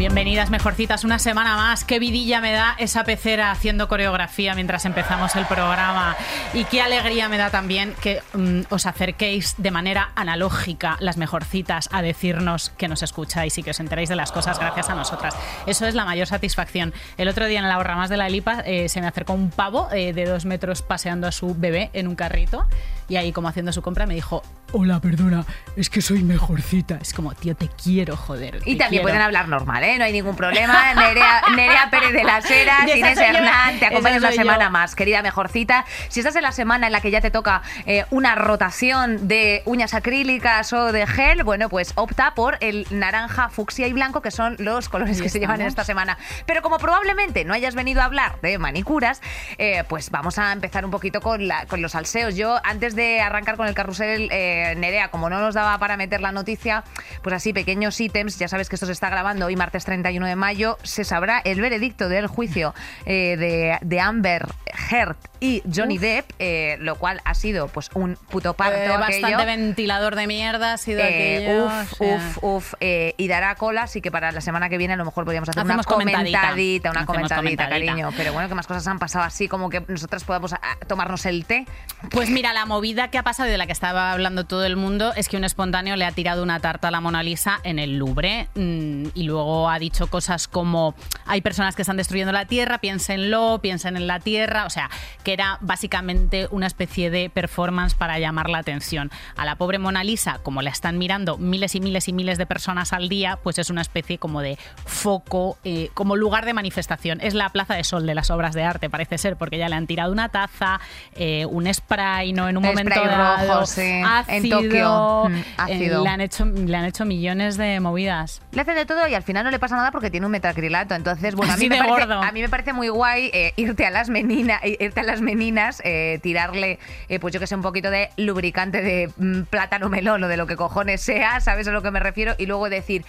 Bienvenidas, mejorcitas, una semana más. Qué vidilla me da esa pecera haciendo coreografía mientras empezamos el programa. Y qué alegría me da también que mm, os acerquéis de manera analógica, las mejorcitas, a decirnos que nos escucháis y que os enteréis de las cosas gracias a nosotras. Eso es la mayor satisfacción. El otro día en la Borra Más de la Elipa eh, se me acercó un pavo eh, de dos metros paseando a su bebé en un carrito y ahí como haciendo su compra me dijo, hola, perdona, es que soy mejorcita. Es como, tío, te quiero, joder. Y también quiero. pueden hablar normal, ¿eh? No hay ningún problema. Nerea, Nerea Pérez de las Heras, Inés yo, Hernán, te esa acompañas una semana yo. más, querida mejorcita. Si estás en la semana en la que ya te toca eh, una rotación de uñas acrílicas o de gel, bueno, pues opta por el naranja, fucsia y blanco, que son los colores que se llevan en esta semana. Pero como probablemente no hayas venido a hablar de manicuras, eh, pues vamos a empezar un poquito con, la- con los salseos. Yo, antes de arrancar con el carrusel, eh, Nerea, como no nos daba para meter la noticia, pues así, pequeños ítems, ya sabes que esto se está grabando hoy, martes 31 de mayo, se sabrá el veredicto del juicio eh, de, de Amber Heard y Johnny Depp, eh, lo cual ha sido pues un puto parto. Eh, bastante aquello. ventilador de mierda ha sido Eh, aquello. uf, uf, uf, y dará cola, así que para la semana que viene a lo mejor podríamos hacer Hacemos una comentadita. comentadita, una comentadita. cariño. Pero bueno, que más cosas han pasado así como que nosotras podamos ah, tomarnos el té. Pues mira, la movida que ha pasado y de la que estaba hablando todo el mundo es que un espontáneo le ha tirado una tarta a la Mona Lisa en el Louvre mm, y luego ha dicho cosas como hay personas que están destruyendo la Tierra, piénsenlo, piensen en la Tierra, o sea, que era básicamente una especie de performance para llamar la atención. A la pobre Mona Lisa, como la están mirando miles y miles y miles de personas al día, pues es una especie como de foco, eh, como lugar de manifestación. Es la plaza de sol de las obras de arte, parece ser, porque ya le han tirado una taza, eh, un spray, ¿no? En un momento rojo, dado, sí, en ácido, Tokio, mm, eh, le, han hecho, le han hecho millones de movidas. Le hacen de todo y al final no le pasa nada porque tiene un metacrilato. Entonces, bueno, a mí, me parece, gordo. a mí me parece muy guay eh, irte a las meninas, irte a las meninas, eh, tirarle, eh, pues yo que sé, un poquito de lubricante de mm, plátano melón o de lo que cojones sea, ¿sabes a lo que me refiero? Y luego decir.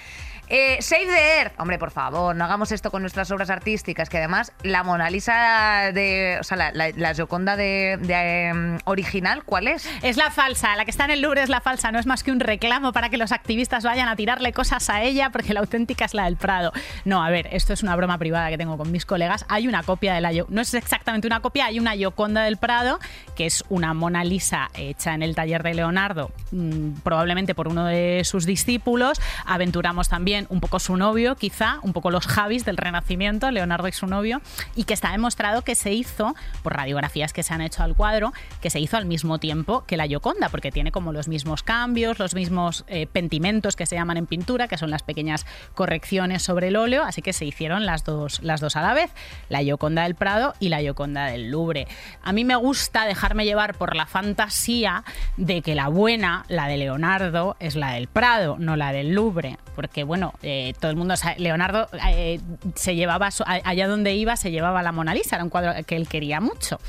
Eh, Save the Earth. Hombre, por favor, no hagamos esto con nuestras obras artísticas, que además la Mona Lisa de. O sea, la, la, Gioconda de, em, original, ¿cuál es? Es la falsa, la que está en el Louvre es la falsa, no es más que un reclamo para que los activistas vayan a tirarle cosas a ella, porque la auténtica es la del Prado. No, a ver, esto es una broma privada que tengo con mis colegas. Hay una copia de la no es exactamente una copia, hay una Gioconda del Prado, que es una Mona Lisa hecha en el taller de Leonardo, mm, probablemente por uno de sus discípulos. Aventuramos también un poco su novio, quizá, un poco los Javis del Renacimiento, Leonardo y su novio, y que está demostrado que se hizo, por radiografías que se han hecho al cuadro, que se hizo al mismo tiempo que la Gioconda, porque tiene como los mismos cambios, los mismos eh, pentimentos que se llaman en pintura, que son las pequeñas correcciones sobre el óleo, así que se hicieron las dos, las dos a la vez, la Gioconda del Prado y la Gioconda del Louvre. A mí me gusta dejarme llevar por la fantasía de que la buena, la de Leonardo, es la del Prado, no la del Louvre, porque bueno, eh, todo el mundo Leonardo eh, se llevaba, allá donde iba, se llevaba la Mona Lisa, era un cuadro que él quería mucho.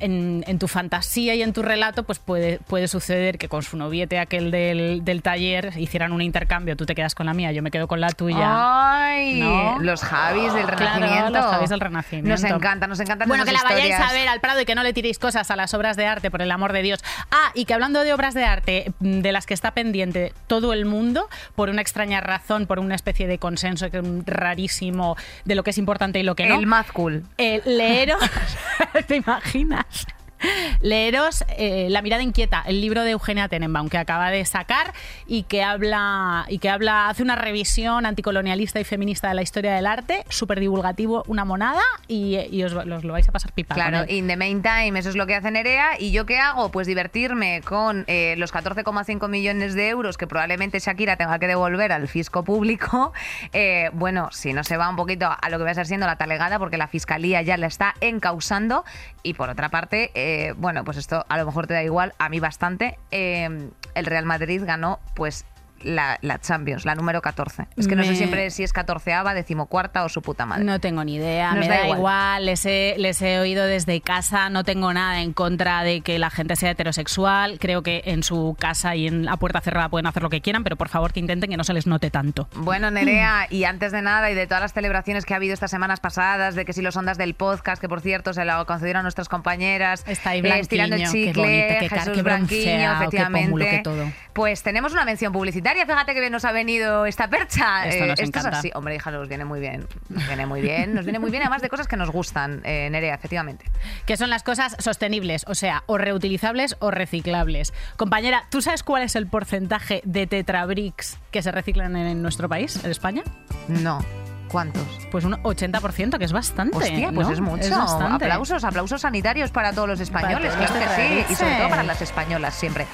En, en tu fantasía y en tu relato, pues puede, puede suceder que con su noviete aquel del, del taller hicieran un intercambio, tú te quedas con la mía, yo me quedo con la tuya. ¡Ay! ¿No? Los Javis del Claro, Renacimiento. los Javis del Renacimiento. Nos encanta, nos encantan Bueno, que la vayáis a ver al Prado y que no le tiréis cosas a las obras de arte, por el amor de Dios. Ah, y que hablando de obras de arte, mm, de las que está pendiente todo el mundo, por una extraña razón, por una especie de consenso que es un rarísimo de lo que es importante y lo que no. El Mad Cool. Eh, leeros, ¿te imaginas? podcast. Leeros eh, La mirada inquieta, el libro de Eugenia Tenenbaum que acaba de sacar y que habla y que habla hace una revisión anticolonialista y feminista de la historia del arte, súper divulgativo, una monada y, y os, lo vais a pasar pipa. Claro, in the meantime, eso es lo que hace Nerea. ¿Y yo qué hago? Pues divertirme con eh, los 14,5 millones de euros que probablemente Shakira tenga que devolver al fisco público. Eh, bueno, si no se va un poquito a lo que va a ser siendo la talegada, porque la fiscalía ya la está encausando. Y por otra parte, eh, bueno, pues esto a lo mejor te da igual, a mí bastante. eh, el Real Madrid ganó, pues la, la Champions, la número 14. Es que no sé siempre si es 14ava, decimocuarta o su puta madre. No tengo ni idea, Nos me da da igual. igual, Les, he, les he oído desde casa, no tengo nada en contra de que la gente sea heterosexual, creo que en su casa y en la puerta cerrada pueden hacer lo que quieran, pero por favor que intenten que no se les note tanto. Bueno, Nerea, y antes de nada y de todas las celebraciones que ha habido estas semanas pasadas, de que si los ondas del podcast, que por cierto se lo concedieron a nuestras compañeras, Está ahí eh, estirando el Blanquiño, qué chicle, bonito, qué Jesús qué bronceado, efectivamente. pómulo, qué todo. Pues tenemos una mención publicitaria, fíjate que bien nos ha venido esta percha. Esto nos es encanta. así, hombre, hija, nos viene muy bien, nos viene muy bien, nos viene muy bien, además de cosas que nos gustan, eh, Nerea, efectivamente. Que son las cosas sostenibles, o sea, o reutilizables o reciclables. Compañera, ¿tú sabes cuál es el porcentaje de tetrabricks que se reciclan en nuestro país, en España? No, ¿cuántos? Pues un 80%, que es bastante. Hostia, pues ¿no? es mucho. aplausos, aplausos sanitarios para todos los españoles, claro que sí. Y sobre todo para las españolas siempre.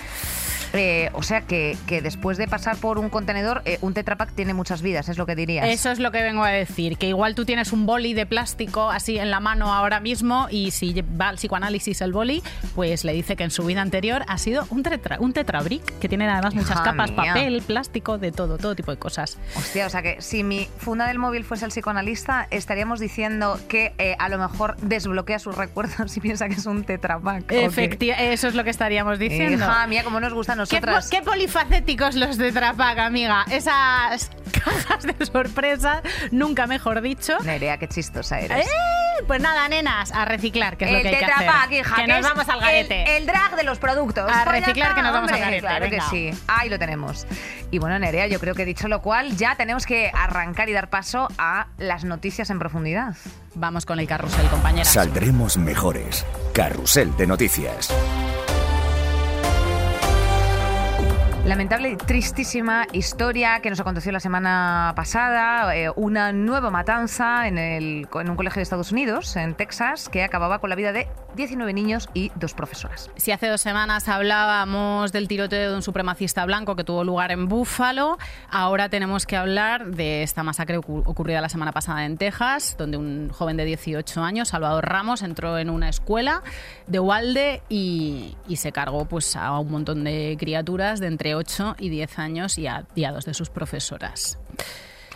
Eh, o sea que, que después de pasar por un contenedor, eh, un Tetra Pak tiene muchas vidas, es lo que dirías. Eso es lo que vengo a decir, que igual tú tienes un boli de plástico así en la mano ahora mismo y si va al psicoanálisis el boli, pues le dice que en su vida anterior ha sido un, tetra, un tetrabric, que tiene además muchas Hija capas, mía. papel, plástico, de todo, todo tipo de cosas. Hostia, o sea que si mi funda del móvil fuese el psicoanalista, estaríamos diciendo que eh, a lo mejor desbloquea sus recuerdos y piensa que es un Tetra Pak. ¿o qué? Efecti- eso es lo que estaríamos diciendo. Hija mía, cómo nos gusta ¿Qué, polifacéticos los de Trapac, amiga. Esas cajas de sorpresa, nunca mejor dicho. Nerea, qué chistosa eres. Eh, Pues nada, nenas, a reciclar, que es lo el que hay que hacer. Hija, que nos vamos al garete. El, el drag de los productos. A reciclar, está, que nos vamos al hombre, garete, Claro venga. que sí. Ahí lo tenemos. Y bueno, Nerea, yo creo que dicho lo cual, ya tenemos que arrancar y dar paso a las noticias en profundidad. Vamos con el carrusel, compañeras. Saldremos mejores. Carrusel de noticias. Lamentable y tristísima historia que nos aconteció la semana pasada, eh, una nueva matanza en, el, en un colegio de Estados Unidos, en Texas, que acababa con la vida de 19 niños y dos profesoras. Si hace dos semanas hablábamos del tiroteo de un supremacista blanco que tuvo lugar en Búfalo, ahora tenemos que hablar de esta masacre ocu- ocurrida la semana pasada en Texas, donde un joven de 18 años, Salvador Ramos, entró en una escuela de Walde y, y se cargó pues, a un montón de criaturas de entre 8 y 10 años y a, y a dos de sus profesoras.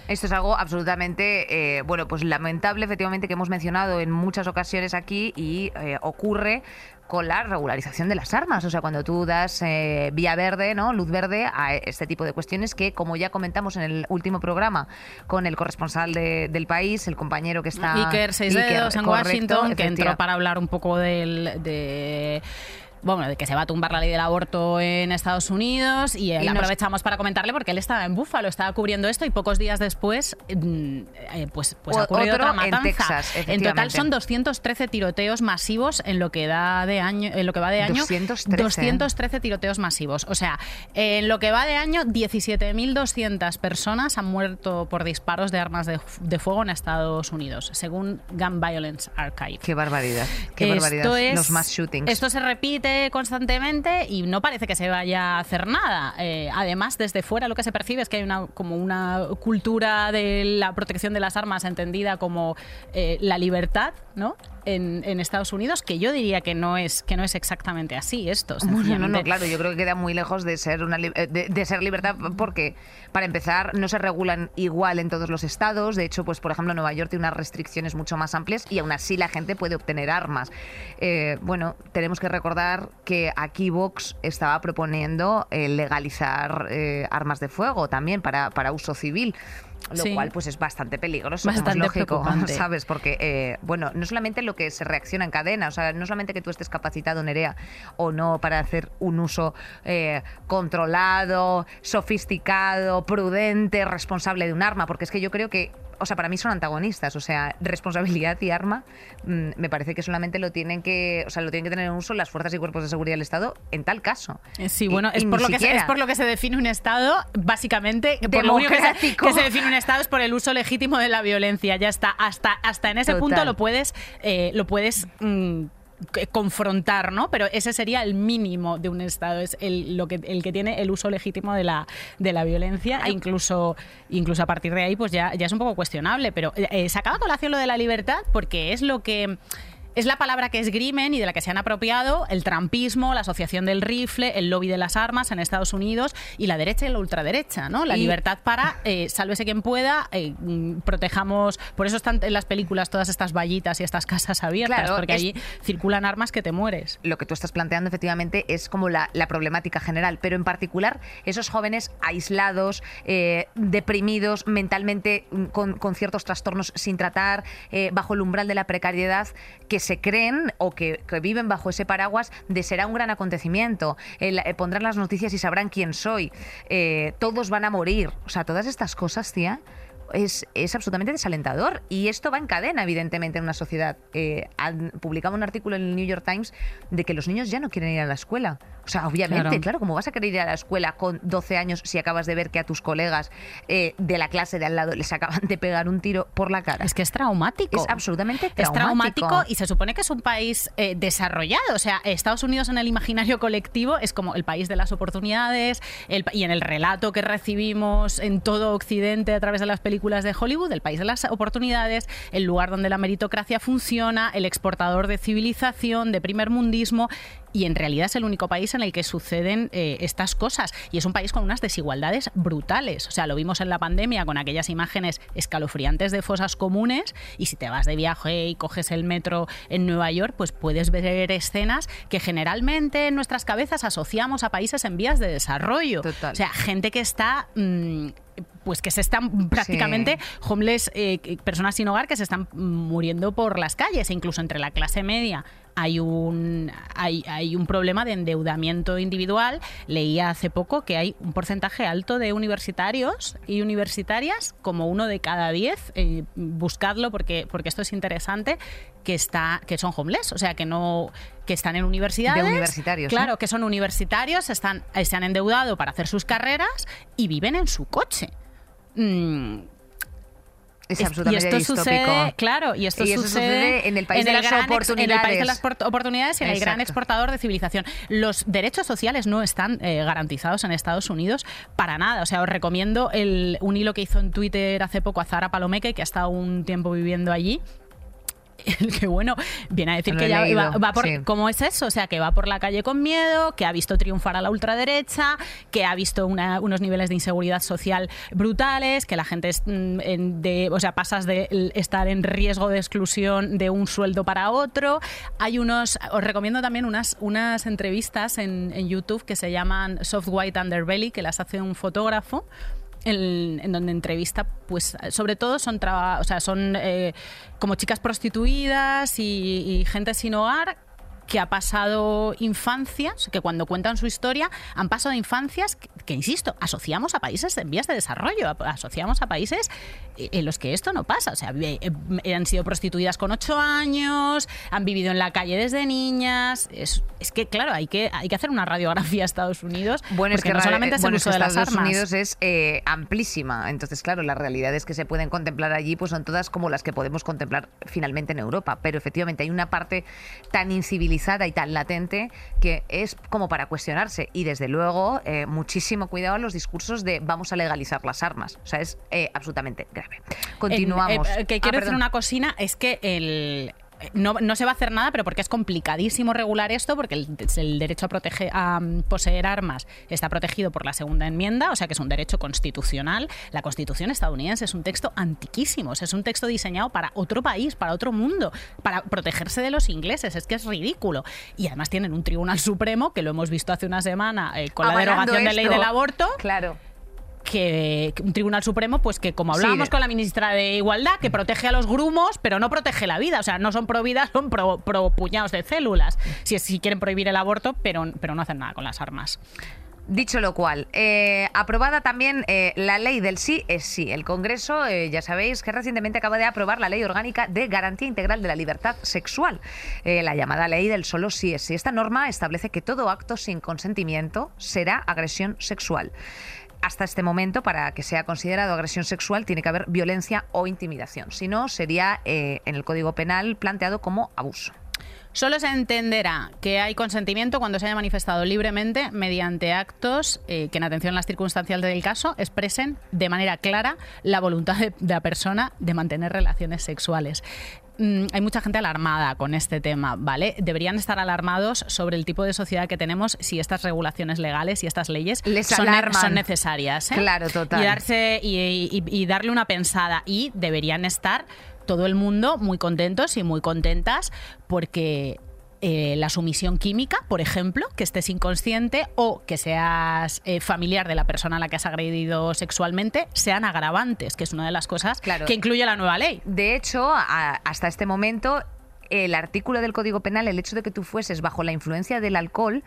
Esto es algo absolutamente, eh, bueno, pues lamentable, efectivamente, que hemos mencionado en muchas ocasiones aquí y eh, ocurre con la regularización de las armas. O sea, cuando tú das eh, vía verde, ¿no? Luz verde a este tipo de cuestiones que, como ya comentamos en el último programa con el corresponsal de- del país, el compañero que está... Iker Seis Iker, Dedos en correcto, Washington, que entró para hablar un poco del, de bueno, de que se va a tumbar la ley del aborto en Estados Unidos y, eh, Y nos- aprovechamos para comentarle porque él estaba en Búfalo, estaba cubriendo esto y pocos días después mm, eh, pues, pues O- ha ocurrido otro otra en matanza. Texas, en total son 213 tiroteos masivos en lo que da de año, en lo que va de año 213. 213 tiroteos masivos. O sea, en lo que va de año 17.200 personas han muerto por disparos de armas de, de fuego en Estados Unidos, según Gun Violence Archive. Qué barbaridad, qué Esto barbaridad. es- Los mass shootings. Esto se repite constantemente y no parece que se vaya a hacer nada. Eh, además, desde fuera lo que se percibe es que hay una como una cultura de la protección de las armas entendida como eh, la libertad, ¿no? En, en Estados Unidos, que yo diría que no es que no es exactamente así esto. Bueno, no, no, claro, yo creo que queda muy lejos de ser una eh, de, de ser libertad porque para empezar no se regulan igual en todos los estados, de hecho, pues por ejemplo Nueva York tiene unas restricciones mucho más amplias y aún así la gente puede obtener armas. Eh, bueno, tenemos que recordar que aquí Vox estaba proponiendo eh, legalizar eh, armas de fuego también para, para uso civil. Lo Sí. cual pues es bastante peligroso, Bastante es lógico. ¿sabes? Porque, eh, bueno, no solamente lo que se reacciona en cadena, o sea, no solamente que tú estés capacitado, Nerea, o no para hacer un uso eh, controlado, sofisticado, prudente, responsable de un arma, porque es que yo creo que, o sea, para mí son antagonistas, o sea, responsabilidad y arma, mm, me parece que solamente lo tienen que, o sea, lo tienen que tener en uso las fuerzas y cuerpos de seguridad del Estado en tal caso. Eh, Sí, bueno, y es, por lo que se, es por lo que se define un Estado, básicamente, que por lo único que se, Democrático. que se define un Estado es por el uso legítimo de la violencia. Ya está, hasta, hasta en ese Total. punto lo puedes, eh, lo puedes mm, confrontar, ¿no? Pero ese sería el mínimo de un Estado, es el, lo que, el que tiene el uso legítimo de la, de la violencia, e incluso, incluso a partir de ahí, pues ya, ya es un poco cuestionable, pero eh, sacaba a colación lo de la libertad porque es lo que es la palabra que esgrimen y de la que se han apropiado el trampismo, la asociación del rifle, el lobby de las armas en Estados Unidos y la derecha y la ultraderecha, ¿no? La libertad para eh, sálvese quien pueda, eh, mm, protejamos. Por eso están en las películas todas estas vallitas y estas casas abiertas, porque allí circulan armas que te mueres. Lo que tú estás planteando efectivamente es como la, problemática general, pero en particular esos jóvenes aislados, eh, deprimidos, mentalmente mm, con, con, ciertos trastornos sin tratar, bajo el umbral de la precariedad, que se creen o que, viven bajo ese paraguas de será un gran acontecimiento, eh, pondrán las noticias y sabrán quién soy, eh, todos van a morir. O sea, todas estas cosas, tía, es, es, absolutamente desalentador. Y esto va en cadena, evidentemente, en una sociedad. Eh, publicaba un artículo en el New York Times de que los niños ya no quieren ir a la escuela. O sea, obviamente, claro, como vas a querer ir a la escuela con 12 años si acabas de ver que a tus colegas eh, de la clase de al lado les acaban de pegar un tiro por la cara? Es que es traumático. Es absolutamente traumático. Es traumático y se supone que es un país eh, desarrollado. O sea, Estados Unidos en el imaginario colectivo es como el país de las oportunidades y en el relato que recibimos en todo Occidente a través de las películas de Hollywood, el país de las oportunidades, el lugar donde la meritocracia funciona, el exportador de civilización, de primer mundismo y en realidad es el único país en el que suceden eh, estas cosas. Y es un país con unas desigualdades brutales. O sea, lo vimos en la pandemia con aquellas imágenes escalofriantes de fosas comunes y si te vas de viaje y coges el metro en Nueva York, pues puedes ver escenas que generalmente en nuestras cabezas asociamos a países en vías de desarrollo. O sea, gente que está... Mm, pues que se están prácticamente homeless, eh, personas sin hogar que se están muriendo por las calles, incluso entre la clase media hay un, hay, hay, un problema de endeudamiento individual. Leía hace poco que hay un porcentaje alto de universitarios y universitarias, como uno de cada diez, eh, buscadlo porque, porque esto es interesante, que, está, que son homeless, o sea, que no que están en universidades. De universitarios. Claro, que son universitarios, están, se han endeudado para hacer sus carreras y viven en su coche. Mm, es absolutamente y esto sucede, claro, y esto sucede, en el país de las oportunidades. en el país de las oportunidades y en el gran exportador de civilización. Los derechos sociales no están eh, garantizados en Estados Unidos para nada. O sea, os recomiendo el, un hilo que hizo en Twitter hace poco a Zara Palomeque, que ha estado un tiempo viviendo allí el que bueno, viene a decir que ya va, por... ¿Cómo es eso? O sea, que va por la calle con miedo, que ha visto triunfar a la ultraderecha, que ha visto unos niveles de inseguridad social brutales, que la gente es mm, de... O sea, pasas de estar en riesgo de exclusión de un sueldo para otro. Hay unos... Os recomiendo también unas, unas entrevistas en, en YouTube que se llaman Soft White Underbelly, que las hace un fotógrafo en, donde entrevista, pues sobre todo son, o sea, son eh, como chicas prostituidas y, y gente sin hogar que ha pasado infancias, que cuando cuentan su historia han pasado infancias que, insisto, asociamos a países en vías de desarrollo, asociamos a países en los que esto no pasa. O sea, eh, han sido prostituidas con ocho años, han vivido en la calle desde niñas. Es, que, claro, hay que, hay que hacer una radiografía a Estados Unidos. Bueno, es que no solamente es el uso de las Estados Unidos es eh, amplísima. Entonces, claro, las realidades que se pueden contemplar allí pues son todas como las que podemos contemplar finalmente en Europa. Pero efectivamente hay una parte tan incivilizada y tan latente que es como para cuestionarse. Y desde luego, eh, muchísimo cuidado en los discursos de vamos a legalizar las armas. O sea, es absolutamente grave. Continuamos. Eh, que quiero ah, decir una cocina, es que el, no, se va a hacer nada, pero porque es complicadísimo regular esto, porque el, derecho a, a mm, poseer armas está protegido por la segunda enmienda, o sea que es un derecho constitucional. La constitución estadounidense es un texto antiquísimo, es un texto diseñado para otro país, para otro mundo, para protegerse de los ingleses, es que es ridículo. Y además tienen un tribunal supremo, que lo hemos visto hace una semana eh, con la derogación de ley del aborto. Claro que, un Tribunal Supremo, pues que como hablábamos con la ministra de Igualdad, que protege a los grumos, pero no protege la vida. O sea, no son pro vida, son pro, puñados de células. Si, si quieren prohibir el aborto, pero, pero no hacen nada con las armas. Dicho lo cual, eh, aprobada también eh, la ley del sí es sí. El Congreso, eh, ya sabéis que recientemente acaba de aprobar la ley orgánica de garantía integral de la libertad sexual, la llamada ley del solo sí es sí. Esta norma establece que todo acto sin consentimiento será agresión sexual hasta este momento, para que sea considerado agresión sexual, tiene que haber violencia o intimidación. Si no, sería eh, en el Código Penal planteado como abuso. Solo se entenderá que hay consentimiento cuando se haya manifestado libremente mediante actos eh, que, en atención a las circunstancias del caso, expresen de manera clara la voluntad de, de la persona de mantener relaciones sexuales. Mm, hay mucha gente alarmada con este tema, ¿vale? Deberían estar alarmados sobre el tipo de sociedad que tenemos si estas regulaciones legales y estas leyes Les son, ne- alarman. son necesarias. ¿eh? Claro, total. Y, darse, y, y- y darle una pensada. Y deberían estar todo el mundo muy contentos y muy contentas porque eh, la sumisión química, por ejemplo, que estés inconsciente o que seas eh, familiar de la persona a la que has agredido sexualmente, sean agravantes, que es una de las cosas Claro. que incluye la nueva ley. De hecho, a- hasta este momento, el artículo del Código Penal, el hecho de que tú fueses bajo la influencia del alcohol,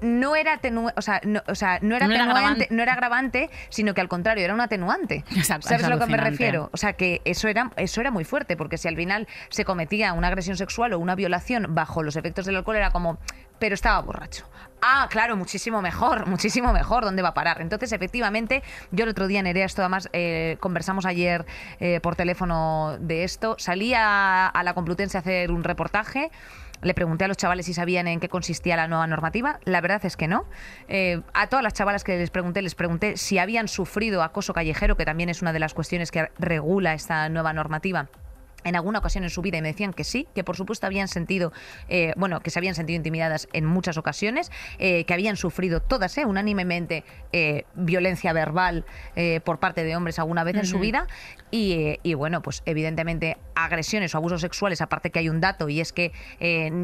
no era, atenu- o sea, no, o sea, no era No era atenuante, agravante. no era agravante, sino que al contrario, era un atenuante. Exacto, ¿Sabes es a lo que me refiero? O sea, que eso era, eso era muy fuerte, porque si al final se cometía una agresión sexual o una violación bajo los efectos del alcohol, era como, pero estaba borracho. Ah, claro, muchísimo mejor, muchísimo mejor. ¿Dónde va a parar? Entonces, efectivamente, yo el otro día, Nerea, esto además eh, conversamos ayer eh, por teléfono de esto. Salí a, a la Complutense a hacer un reportaje. Le pregunté a los chavales si sabían en qué consistía la nueva normativa. La verdad es que no. Eh, a todas las chavalas que les pregunté, les pregunté si habían sufrido acoso callejero, que también es una de las cuestiones que regula esta nueva normativa en alguna ocasión en su vida y me decían que sí, que por supuesto habían sentido, eh, bueno, que se habían sentido intimidadas en muchas ocasiones, eh, que habían sufrido todas, eh, unánimemente, eh, violencia verbal por parte de hombres alguna vez en su vida. Y, y, bueno, pues evidentemente agresiones o abusos sexuales, aparte que hay un dato y es que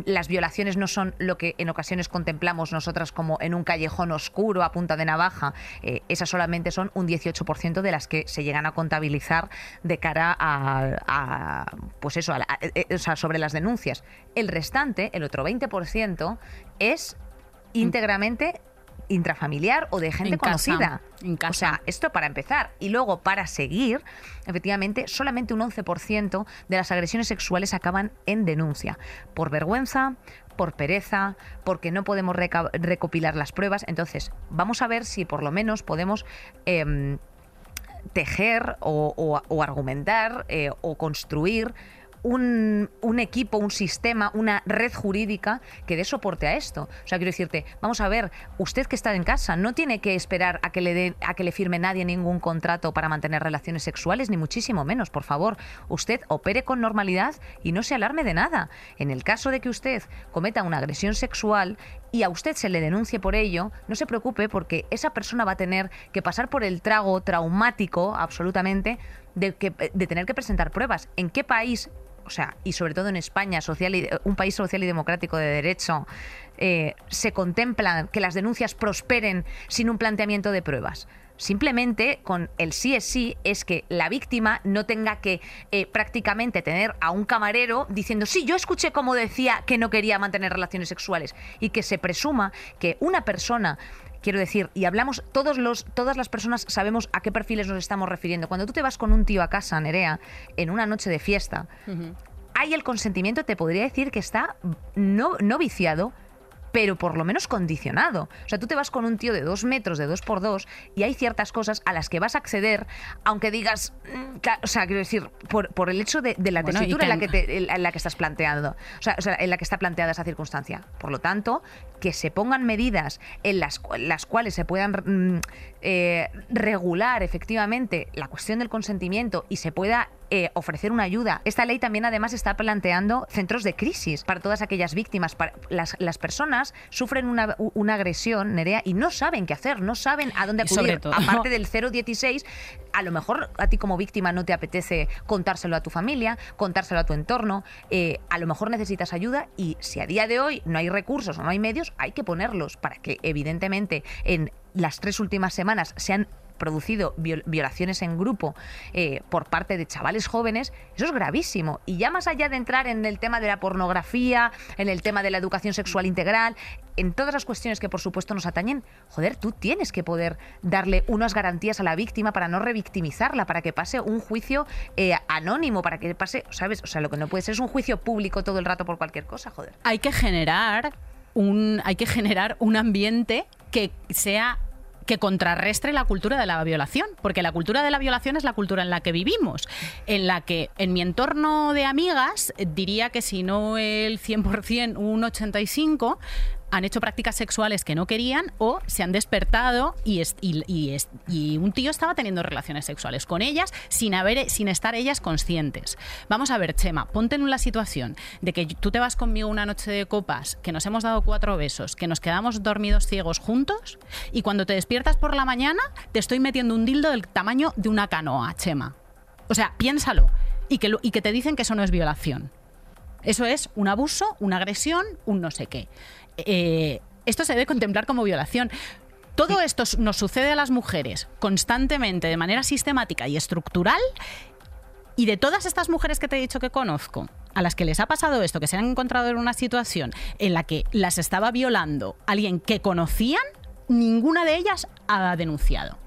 las violaciones no son lo que en ocasiones contemplamos nosotras como en un callejón oscuro a punta de navaja, esas solamente son un 18% de las que se llegan a contabilizar de cara a, a, pues eso, a la- a- eh, o sea, sobre las denuncias. El restante, el otro 20%, es íntegramente intrafamiliar o de gente En casa, conocida. en casa. O sea, esto para empezar. Y luego, para seguir, efectivamente, solamente un 11% de las agresiones sexuales acaban en denuncia. Por vergüenza, por pereza, porque no podemos recopilar las pruebas. Entonces, vamos a ver si por lo menos podemos... em, tejer o, o- argumentar eh, o construir un, equipo, un sistema, una red jurídica que dé soporte a esto. O sea, quiero decirte, vamos a ver, usted que está en casa no tiene que esperar a que le a que le firme nadie ningún contrato para mantener relaciones sexuales, ni muchísimo menos, por favor. Usted opere con normalidad y no se alarme de nada. En el caso de que usted cometa una agresión sexual y a usted se le denuncie por ello, no se preocupe porque esa persona va a tener que pasar por el trago traumático, absolutamente, de, que, de tener que presentar pruebas. ¿En qué país o sea, y sobre todo en España, un país social y democrático de derecho, eh, se contempla que las denuncias prosperen sin un planteamiento de pruebas. Simplemente con el sí es sí es que la víctima no tenga que eh, prácticamente tener a un camarero diciendo, sí, yo escuché como decía que no quería mantener relaciones sexuales y que se presuma que una persona Quiero decir, y hablamos, todos los, todas las personas sabemos a qué perfiles nos estamos refiriendo. Cuando tú te vas con un tío a casa, Nerea, en una noche de fiesta, hay el consentimiento, te podría decir que está no, no viciado, pero por lo menos condicionado. O sea, tú te vas con un tío de dos metros, de dos por dos, y hay ciertas cosas a las que vas a acceder, aunque digas, mm, o sea, quiero decir, por, por el hecho de, de la Bueno, tesitura en, la que- te- en la- en la que estás planteando, o sea, o sea, en la que está planteada esa circunstancia. Por lo tanto, que se pongan medidas en las, las cuales se puedan mm, eh, regular efectivamente la cuestión del consentimiento y se pueda eh, ofrecer una ayuda. Esta ley también además está planteando centros de crisis para todas aquellas víctimas. Para, las, las personas sufren una, una agresión, Nerea, y no saben qué hacer, no saben a dónde acudir. todo- Aparte del 016, a lo mejor a ti como víctima no te apetece contárselo a tu familia, contárselo a tu entorno, eh, a lo mejor necesitas ayuda y si a día de hoy no hay recursos o no hay medios, hay que ponerlos para que evidentemente en las tres últimas semanas se han producido viol- violaciones en grupo eh, por parte de chavales jóvenes, eso es gravísimo. Y ya más allá de entrar en el tema de la pornografía, en el tema de la educación sexual integral, en todas las cuestiones que por supuesto nos atañen, joder, tú tienes que poder darle unas garantías a la víctima para no revictimizarla, para que pase un juicio eh, anónimo, para que pase, ¿sabes? O sea, lo que no puede ser es un juicio público todo el rato por cualquier cosa, joder. hay que generar hay que generar un ambiente que sea que contrarrestre la cultura de la violación, porque la cultura de la violación es la cultura en la que vivimos, en la que en mi entorno de amigas diría que si no el 100%, un 85%, han hecho prácticas sexuales que no querían o se han despertado y, y, un tío estaba teniendo relaciones sexuales con ellas sin, haber, sin estar ellas conscientes. Vamos a ver, Chema, ponte en la situación de que tú te vas conmigo una noche de copas, que nos hemos dado cuatro besos, que nos quedamos dormidos ciegos juntos y cuando te despiertas por la mañana te estoy metiendo un dildo del tamaño de una canoa, Chema. O sea, piénsalo. Y que, y que te dicen que eso no es violación. Eso es un abuso, una agresión, un no sé qué. Eh, esto se debe contemplar como violación. Todo esto nos sucede a las mujeres constantemente, de manera sistemática y estructural. Y de todas estas mujeres que te he dicho que conozco, a las que les ha pasado esto, que se han encontrado en una situación en la que las estaba violando alguien que conocían, ninguna de ellas ha denunciado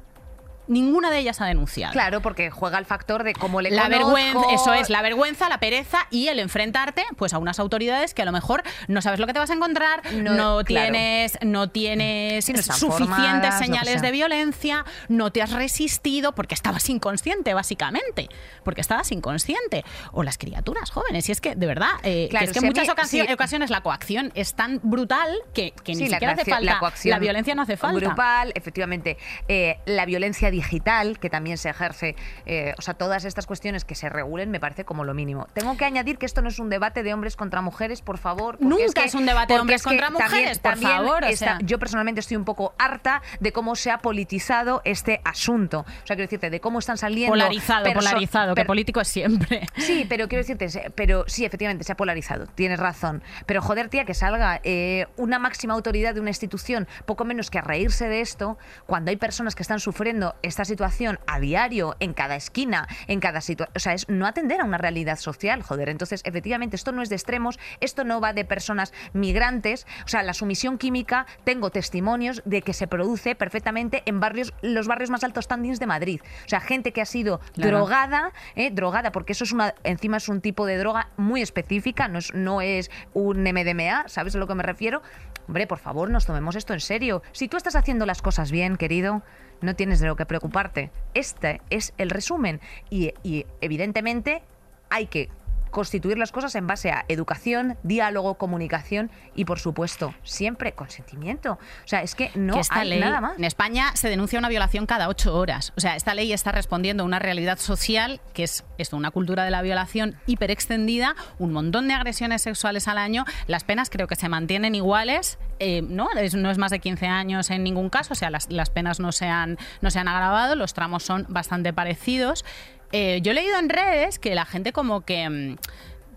ninguna de ellas ha denunciado. Claro, porque juega el factor de cómo le la vergüenza, eso es, la vergüenza, la pereza y el enfrentarte pues a unas autoridades que a lo mejor no sabes lo que te vas a encontrar, no, tienes no tienes suficientes señales de violencia, no te has resistido porque estabas inconsciente básicamente, porque estabas inconsciente. O las criaturas jóvenes, y es que de verdad eh, es que en muchas ocasiones, la coacción es tan brutal que, ni siquiera hace falta la, violencia no hace falta. Grupal, efectivamente, eh, la violencia digital, que también se ejerce, eh, o sea, todas estas cuestiones que se regulen me parece como lo mínimo. Tengo que añadir que esto no es un debate de hombres contra mujeres, por favor. Nunca es, un debate de hombres contra mujeres, por favor. Yo personalmente estoy un poco harta de cómo se ha politizado este asunto. O sea, quiero decirte, de cómo están saliendo... Polarizado, polarizado, que político es siempre. Sí, pero quiero decirte, pero sí, efectivamente, se ha polarizado, tienes razón. Pero joder, tía, que salga eh, una máxima autoridad de una institución, poco menos que a reírse de esto, cuando hay personas que están sufriendo esta situación a diario, en cada esquina, en cada situación. O sea, es no atender a una realidad social, joder. Entonces, efectivamente, esto no es de extremos, esto no va de personas migrantes. O sea, la sumisión química, tengo testimonios de que se produce perfectamente en barrios, los barrios más altos standings de Madrid. O sea, gente que ha sido drogada, ¿eh? drogada, porque eso es una, encima es un tipo de droga muy específica, no es, no es un MDMA, ¿sabes a lo que me refiero? Hombre, por favor, nos tomemos esto en serio. Si tú estás haciendo las cosas bien, querido, no tienes de lo que preocuparte. Este es el resumen y, y evidentemente hay que constituir las cosas en base a educación, diálogo, comunicación y, por supuesto, siempre consentimiento. O sea, es que no hay nada más. En España se denuncia una violación cada ocho horas. O sea, esta ley está respondiendo a una realidad social que es esto, una cultura de la violación hiperextendida, un montón de agresiones sexuales al año. Las penas creo que se mantienen iguales, eh, ¿no? Es, no es más de 15 años en ningún caso, o sea, las, las penas no se, han, no se han agravado, los tramos son bastante parecidos. Eh, yo he leído en redes que la gente como que mm,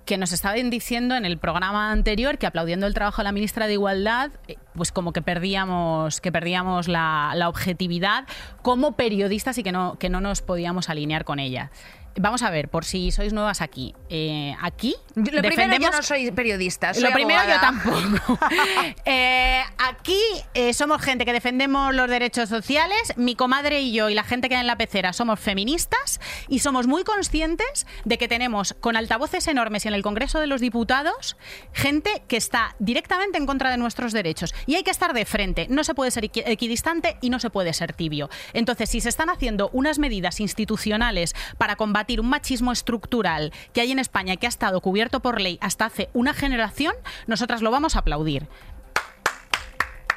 que nos estaban diciendo en el programa anterior que aplaudiendo el trabajo de la ministra de Igualdad, eh, pues como que perdíamos, que perdíamos la, la objetividad como periodistas y que no, que no nos podíamos alinear con ella. Vamos a ver, por si sois nuevas aquí. Eh, aquí. Lo primero, yo no soy periodista. Soy lo primero, yo tampoco. Eh, aquí eh, somos gente que defendemos los derechos sociales. Mi comadre y yo y la gente que hay en la pecera somos feministas y somos muy conscientes de que tenemos con altavoces enormes y en el Congreso de los Diputados gente que está directamente en contra de nuestros derechos. Y hay que estar de frente. No se puede ser equidistante y no se puede ser tibio. Entonces, si se están haciendo unas medidas institucionales para combatir un machismo estructural que hay en España que ha estado cubierto por ley hasta hace una generación, nosotras lo vamos a aplaudir.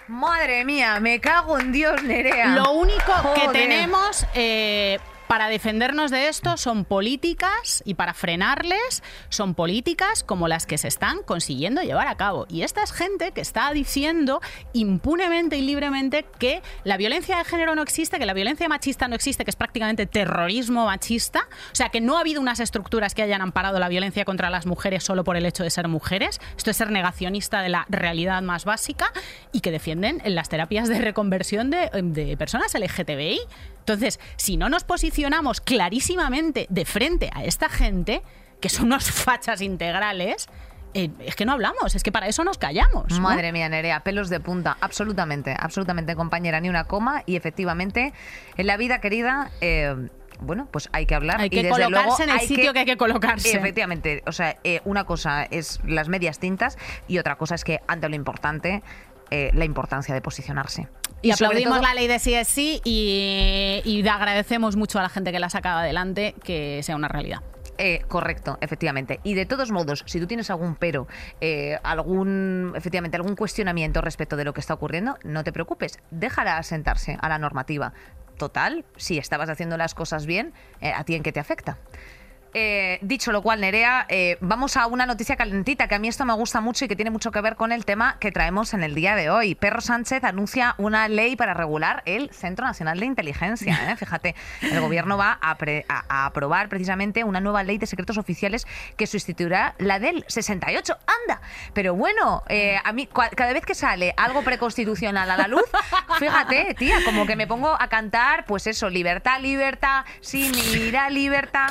Madre mía, me cago en Dios, Nerea. Lo único que tenemos eh, para defendernos de esto son políticas y para frenarles son políticas como las que se están consiguiendo llevar a cabo. Y esta es gente que está diciendo impunemente y libremente que la violencia de género no existe, que la violencia machista no existe, que es prácticamente terrorismo machista. O sea, que no ha habido unas estructuras que hayan amparado la violencia contra las mujeres solo por el hecho de ser mujeres. Esto es ser negacionista de la realidad más básica y que defienden las terapias de reconversión de, de personas LGTBI. Entonces, si no nos posicionamos clarísimamente de frente a esta gente, que son unos fachas integrales, eh, es que no hablamos, es que para eso nos callamos. Madre mía, Nerea, pelos de punta, absolutamente, absolutamente, compañera, ni una coma. Y efectivamente, en la vida querida, eh, bueno, pues hay que hablar. Hay que colocarse en el sitio que, hay que colocarse. Efectivamente, o sea, eh, una cosa es las medias tintas y otra cosa es que ante lo importante eh, la importancia de posicionarse. Y, aplaudimos todo- la ley de sí es sí y, y agradecemos mucho a la gente que la ha sacado adelante que sea una realidad. Eh, correcto, efectivamente. Y de todos modos, si tú tienes algún pero, eh, algún, efectivamente, algún cuestionamiento respecto de lo que está ocurriendo, no te preocupes, déjala asentarse a la normativa. Total, si estabas haciendo las cosas bien, eh, ¿a ti en qué te afecta? Eh, dicho lo cual, Nerea, eh, vamos a una noticia calentita, que a mí esto me gusta mucho y que tiene mucho que ver con el tema que traemos en el día de hoy. Perro Sánchez anuncia una ley para regular el Centro Nacional de Inteligencia. ¿eh? Fíjate, el gobierno va a, pre- a- a aprobar precisamente una nueva ley de secretos oficiales que sustituirá la del 68. ¡Anda! Pero bueno, eh, a mí cada vez que sale algo preconstitucional a la luz, fíjate, tía, como que me pongo a cantar, pues eso, libertad, libertad, sí, mira, libertad.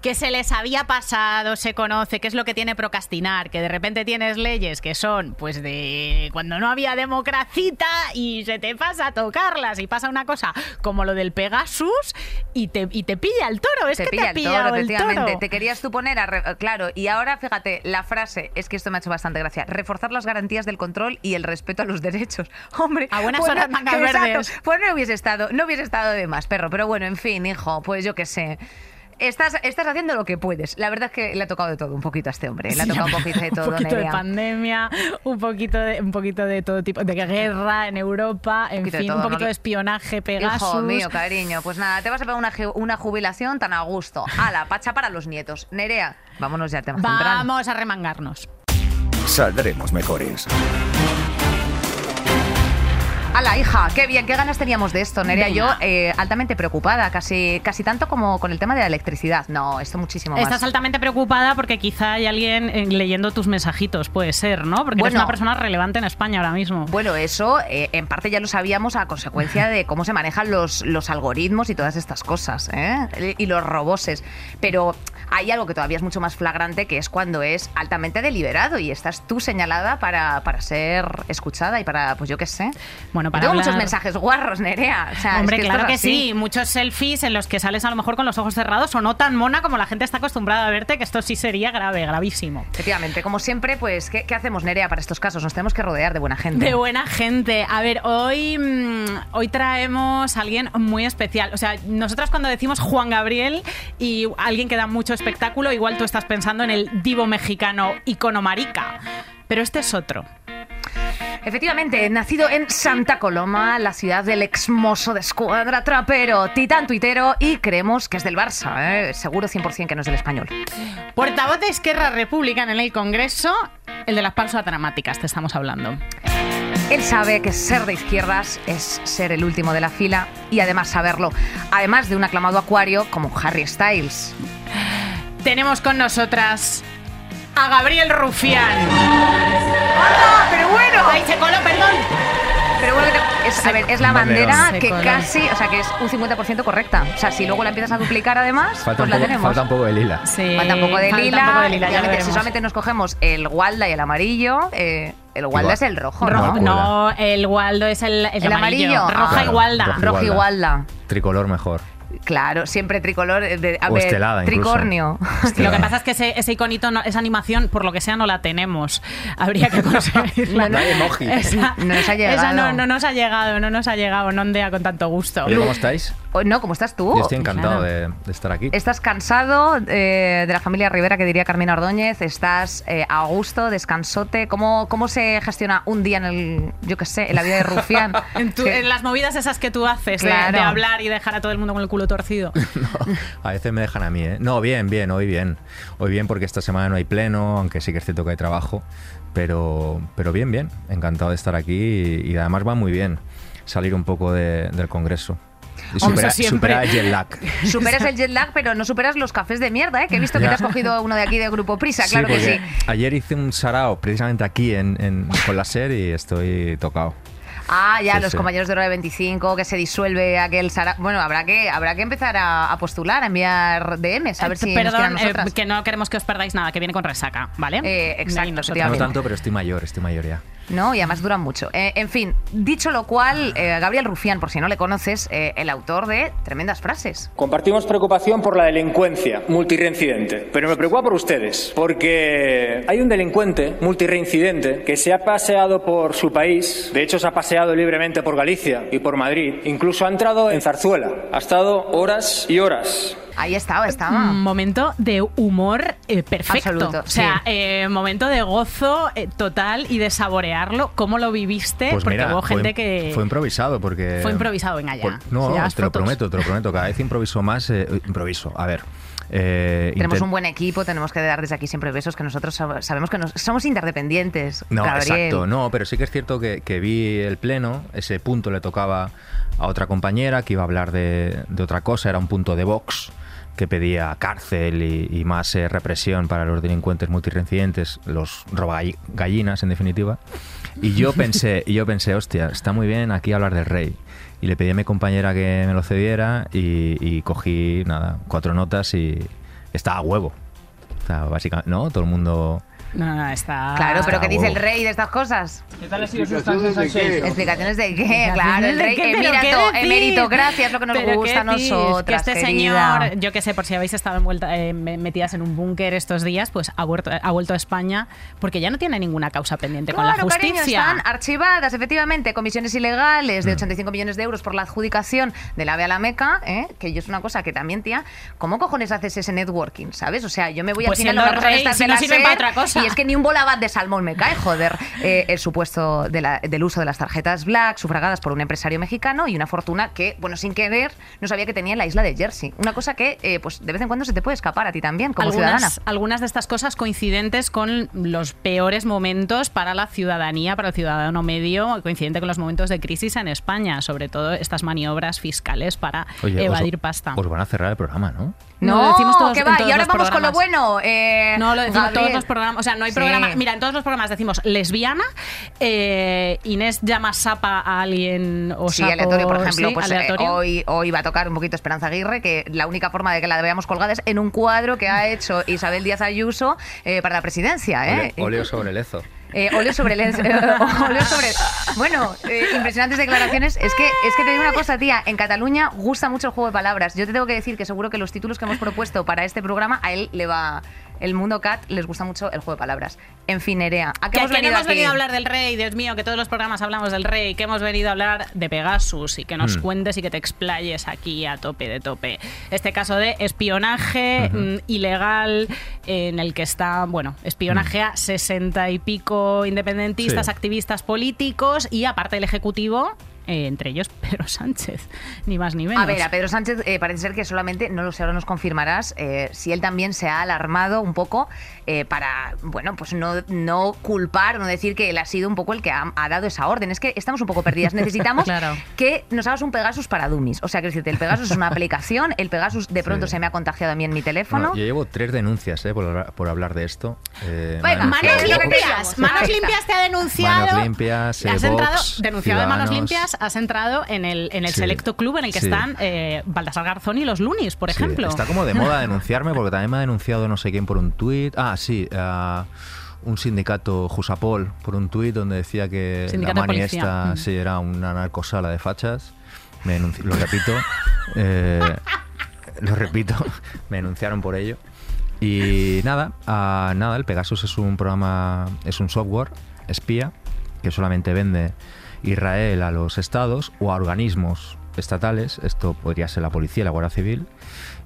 Que se les había pasado, se conoce, qué es lo que tiene procrastinar, que de repente tienes leyes que son pues de cuando no había democracita y se te pasa a tocarlas y pasa una cosa como lo del Pegasus y te, y te pilla el toro, es te que pilla te ha pillado toro, el toro. Te querías tú poner a. re- Claro, y ahora fíjate, la frase, es que esto me ha hecho bastante gracia: reforzar las garantías del control y el respeto a los derechos. Hombre, A buenas pues horas, no- mangas verdes. Pues no hubiese estado, no hubiese estado de más, perro. Pero bueno, en fin, hijo, pues yo qué sé. Estás, estás haciendo lo que puedes. La verdad es que le ha tocado de todo un poquito a este hombre. Le ha Sí, tocado un poquito de todo, un poquito de pandemia, un poquito de, un poquito de todo tipo de guerra en Europa, en fin, todo, un ¿no? poquito de espionaje, Pegasus. Hijo mío, cariño. Pues nada, te vas a pegar una, una jubilación tan a gusto. A la pacha para los nietos. Nerea, vámonos ya al tema central. Vamos a remangarnos. Saldremos mejores. A la hija, qué bien, qué ganas teníamos de esto, Nerea. Venga. Yo eh, altamente preocupada, casi, casi tanto como con el tema de la electricidad. No, esto muchísimo más. Estás altamente preocupada porque quizá hay alguien eh, leyendo tus mensajitos, puede ser, ¿no? Porque eres Bueno. una persona relevante en España ahora mismo. Bueno, eso eh, en parte ya lo sabíamos a consecuencia de cómo se manejan los, los algoritmos y todas estas cosas, ¿eh? Y los roboses. Pero hay algo que todavía es mucho más flagrante, que es cuando es altamente deliberado y estás tú señalada para, para ser escuchada y para, pues yo qué sé. Bueno, Para tengo hablar- muchos mensajes guarros, Nerea. O sea, es Hombre, que claro es que así. sí. Muchos selfies en los que sales a lo mejor con los ojos cerrados o no tan mona como la gente está acostumbrada a verte, que esto sí sería grave, gravísimo. Efectivamente, como siempre, pues, ¿qué, qué hacemos, Nerea, para estos casos? Nos tenemos que rodear de buena gente. De buena gente. A ver, hoy, mm, hoy traemos a alguien muy especial. O sea, nosotras cuando decimos Juan Gabriel y alguien que da mucho espectáculo, igual tú estás pensando en el divo mexicano Icono Marica. Pero este es otro. Efectivamente, nacido en Santa Coloma, la ciudad del exmoso de escuadra trapero, titán tuitero y creemos que es del Barça, ¿eh? seguro 100% que no es del español. Portavoz de Esquerra Republicana en el Congreso, el de las pausas dramáticas, te estamos hablando. Él sabe que ser de izquierdas es ser el último de la fila y además saberlo, además de un aclamado acuario como Harry Styles. Tenemos con nosotras a Gabriel Rufián. ¡Ah, pero bueno! ¡Ay, se coló, perdón! Pero bueno, es, a ver, es la bandera que coló. casi, o sea, que es un 50% correcta. O sea, si luego la empiezas a duplicar además, Falta, pues la poco, tenemos. falta un poco de lila. Sí, Falta un poco de falta lila. un poco de lila, ya Obviamente, si solamente nos cogemos el Walda y el amarillo, eh, el Walda es el rojo, ¿no? Rojo. no, el Waldo es el, es El amarillo. Roja Ah, y Walda. rojo. Rojo y Igualda. Walda. Tricolor mejor. Claro, siempre tricolor. eh, De, a O ver, estelada, incluso. tricornio. Lo que pasa es que ese, ese iconito, no- esa animación, por lo que sea, no la tenemos. Habría que conseguirla. No hay emoji. Esa, No nos ha llegado. esa no, no nos ha llegado, no nos ha llegado, no ondea con tanto gusto. Oye, ¿cómo estáis? No, ¿cómo estás tú? Yo estoy encantado claro. de, de estar aquí. ¿Estás cansado eh, de la familia Rivera, que diría Carmina Ordóñez? ¿Estás eh, a gusto, descansote? ¿Cómo, ¿Cómo se gestiona un día en el, yo qué sé, en la vida de Rufián? En, tu- Que- en las movidas esas que tú haces de- Claro. de, hablar y dejar a todo el mundo con el culo torcido. A veces me dejan a mí, ¿eh? No, bien, bien, hoy bien. Hoy bien porque esta semana no hay pleno, aunque sí que es cierto que hay trabajo. Pero, pero bien, bien. Encantado de estar aquí y, y además va muy bien salir un poco de- del Congreso. Y supera- el jet lag. Superas el jet lag, pero no superas los cafés de mierda, ¿eh? Que he visto que Ya. te has cogido uno de aquí de Grupo Prisa, claro que sí. Ayer hice un sarao precisamente aquí en, en- con la SER y estoy tocado. Ah, ya, Sí, los sí. compañeros de Hora de 25, que se disuelve aquel Sara. Bueno, habrá que, habrá que empezar a, a postular, a enviar DMs, a ver Eh, si nos Perdón, eh, que no queremos que os perdáis nada, que viene con resaca, ¿vale? Eh, exacto, No tanto, pero estoy mayor, estoy mayor ya. ¿No? Y además duran mucho. Eh, en fin, dicho lo cual, eh, Gabriel Rufián, por si no le conoces, eh, el autor de tremendas frases. Compartimos preocupación por la delincuencia multireincidente, pero me preocupa por ustedes, porque hay un delincuente multireincidente que se ha paseado por su país, de hecho se ha paseado libremente por Galicia y por Madrid, incluso ha entrado en Zarzuela, ha estado horas y horas Ahí estaba, estaba. Un momento de humor eh, perfecto. Absoluto, o sea, sí. eh, momento de gozo eh, total y de saborearlo. ¿Cómo lo viviste? Pues Porque mira, hubo fue, gente que. fue improvisado porque... Fue improvisado, venga ya. Por- no, Si te lo prometo, te lo prometo. Cada vez improviso más. eh, improviso. A ver. eh, Tenemos un buen equipo, tenemos que dar desde aquí siempre besos, que nosotros sab- sabemos que nos- somos interdependientes. No, Gabriel. exacto, no, pero sí que es cierto que, que vi el pleno, ese punto le tocaba a otra compañera que iba a hablar de, de otra cosa, era un punto de Vox que pedía cárcel y, y más eh, represión para los delincuentes multireincidentes, los robagallinas en definitiva. Y yo pensé, y yo pensé, hostia, está muy bien aquí hablar del rey. Y le pedí a mi compañera que me lo cediera y, y cogí, nada, cuatro notas y estaba a huevo. O sea, básicamente, ¿no? Todo el mundo... No, no, está. Claro, pero ¿qué dice el rey de estas cosas? ¿Qué tal ha sido su? ¿Explicaciones de qué? ¿Explicaciones Claro, el rey, qué decir? emeritocracia es lo que nos ¿Pero gusta a nosotras, Que este querida. señor, yo que sé, por si habéis estado envuelta- eh, me- metidas en un búnker estos días, pues ha vuelto, ha vuelto a España porque ya no tiene ninguna causa pendiente con la justicia. están archivadas, efectivamente, comisiones ilegales de 85 millones de euros por la adjudicación del AVE a la Meca, ¿eh? que yo es una cosa que también, tía, ¿cómo cojones haces ese networking, sabes? O sea, yo me voy Pues final siendo a rey, si de no SER, para otra cosa. Y es que ni un bolabat de salmón me cae, joder. Eh, el supuesto de la- del uso de las tarjetas Black sufragadas por un empresario mexicano y una fortuna que, bueno, sin querer, no sabía que tenía en la isla de Jersey. Una cosa que, eh, pues, de vez en cuando se te puede escapar a ti también, como ciudadana. algunas, algunas de estas cosas coincidentes con los peores momentos para la ciudadanía, para el ciudadano medio, coincidente con los momentos de crisis en España, sobre todo estas maniobras fiscales para Oye, evadir os, pasta. os van a cerrar el programa, ¿no? No, lo decimos todos- que en va. todos Y ahora vamos con lo bueno. eh, No, lo decimos Gabriel. todos los programas. O sea, no hay Sí. programa. Mira, en todos los programas decimos lesbiana, eh, Inés llama sapa a alguien o Sí, sapo, aleatorio, por ejemplo, sí, pues eh, hoy, hoy va a tocar un poquito Esperanza Aguirre, que la única forma de que la veamos colgada es en un cuadro que ha hecho Isabel Díaz Ayuso eh, para la presidencia. ¿eh? Ole- Óleo sobre el Ezo. Eh, óleo sobre el óleo sobre bueno eh, impresionantes declaraciones. Es que es que te digo una cosa tía en Cataluña gusta mucho el juego de palabras. Yo te tengo que decir que seguro que los títulos que hemos propuesto para este programa a él le va el mundo cat les gusta mucho el juego de palabras en fin Nerea ¿a qué Que, hemos que no venido hemos aquí? venido a hablar del rey, Dios mío, que todos los programas hablamos del rey, que hemos venido a hablar de Pegasus y que nos Mm. cuentes y que te explayes aquí a tope de tope. Este caso de espionaje mm, ilegal en el que está, bueno, espionaje a sesenta y pico independentistas, Sí. activistas políticos y aparte el Ejecutivo, eh, entre ellos Pedro Sánchez, ni más ni menos. A ver, a Pedro Sánchez eh, parece ser que solamente, no lo sé, ahora nos confirmarás, eh, si él también se ha alarmado un poco eh, para, bueno, pues no, no culpar, no decir que él ha sido un poco el que ha, ha dado esa orden. Es que estamos un poco perdidas. Necesitamos Claro. que nos hagas un Pegasus para Dummies. O sea, que decirte, el Pegasus es una aplicación, el Pegasus de pronto Sí. se me ha contagiado a mí en mi teléfono. Bueno, yo llevo tres denuncias eh, por, hablar, por hablar de esto. Eh, Venga, Manos limpias, manos limpias te ha denunciado. Manos limpias, eh, has entrado, denunciado de manos limpias, has entrado en el, en el Sí, selecto club en el que sí. están eh, Baltasar Garzón y los Lunis, por Sí, ejemplo. está como de moda denunciarme porque también me ha denunciado no sé quién por un tuit. Ah, sí, ah, un sindicato Jusapol por un tuit donde decía que Sindicato la mani esta Mm. sí, era una narcosala de fachas. Me lo repito. eh, lo repito. me denunciaron por ello. Y nada, ah, nada, el Pegasus es un programa, es un software espía que solamente vende Israel a los estados o a organismos estatales, esto podría ser la policía y la Guardia Civil,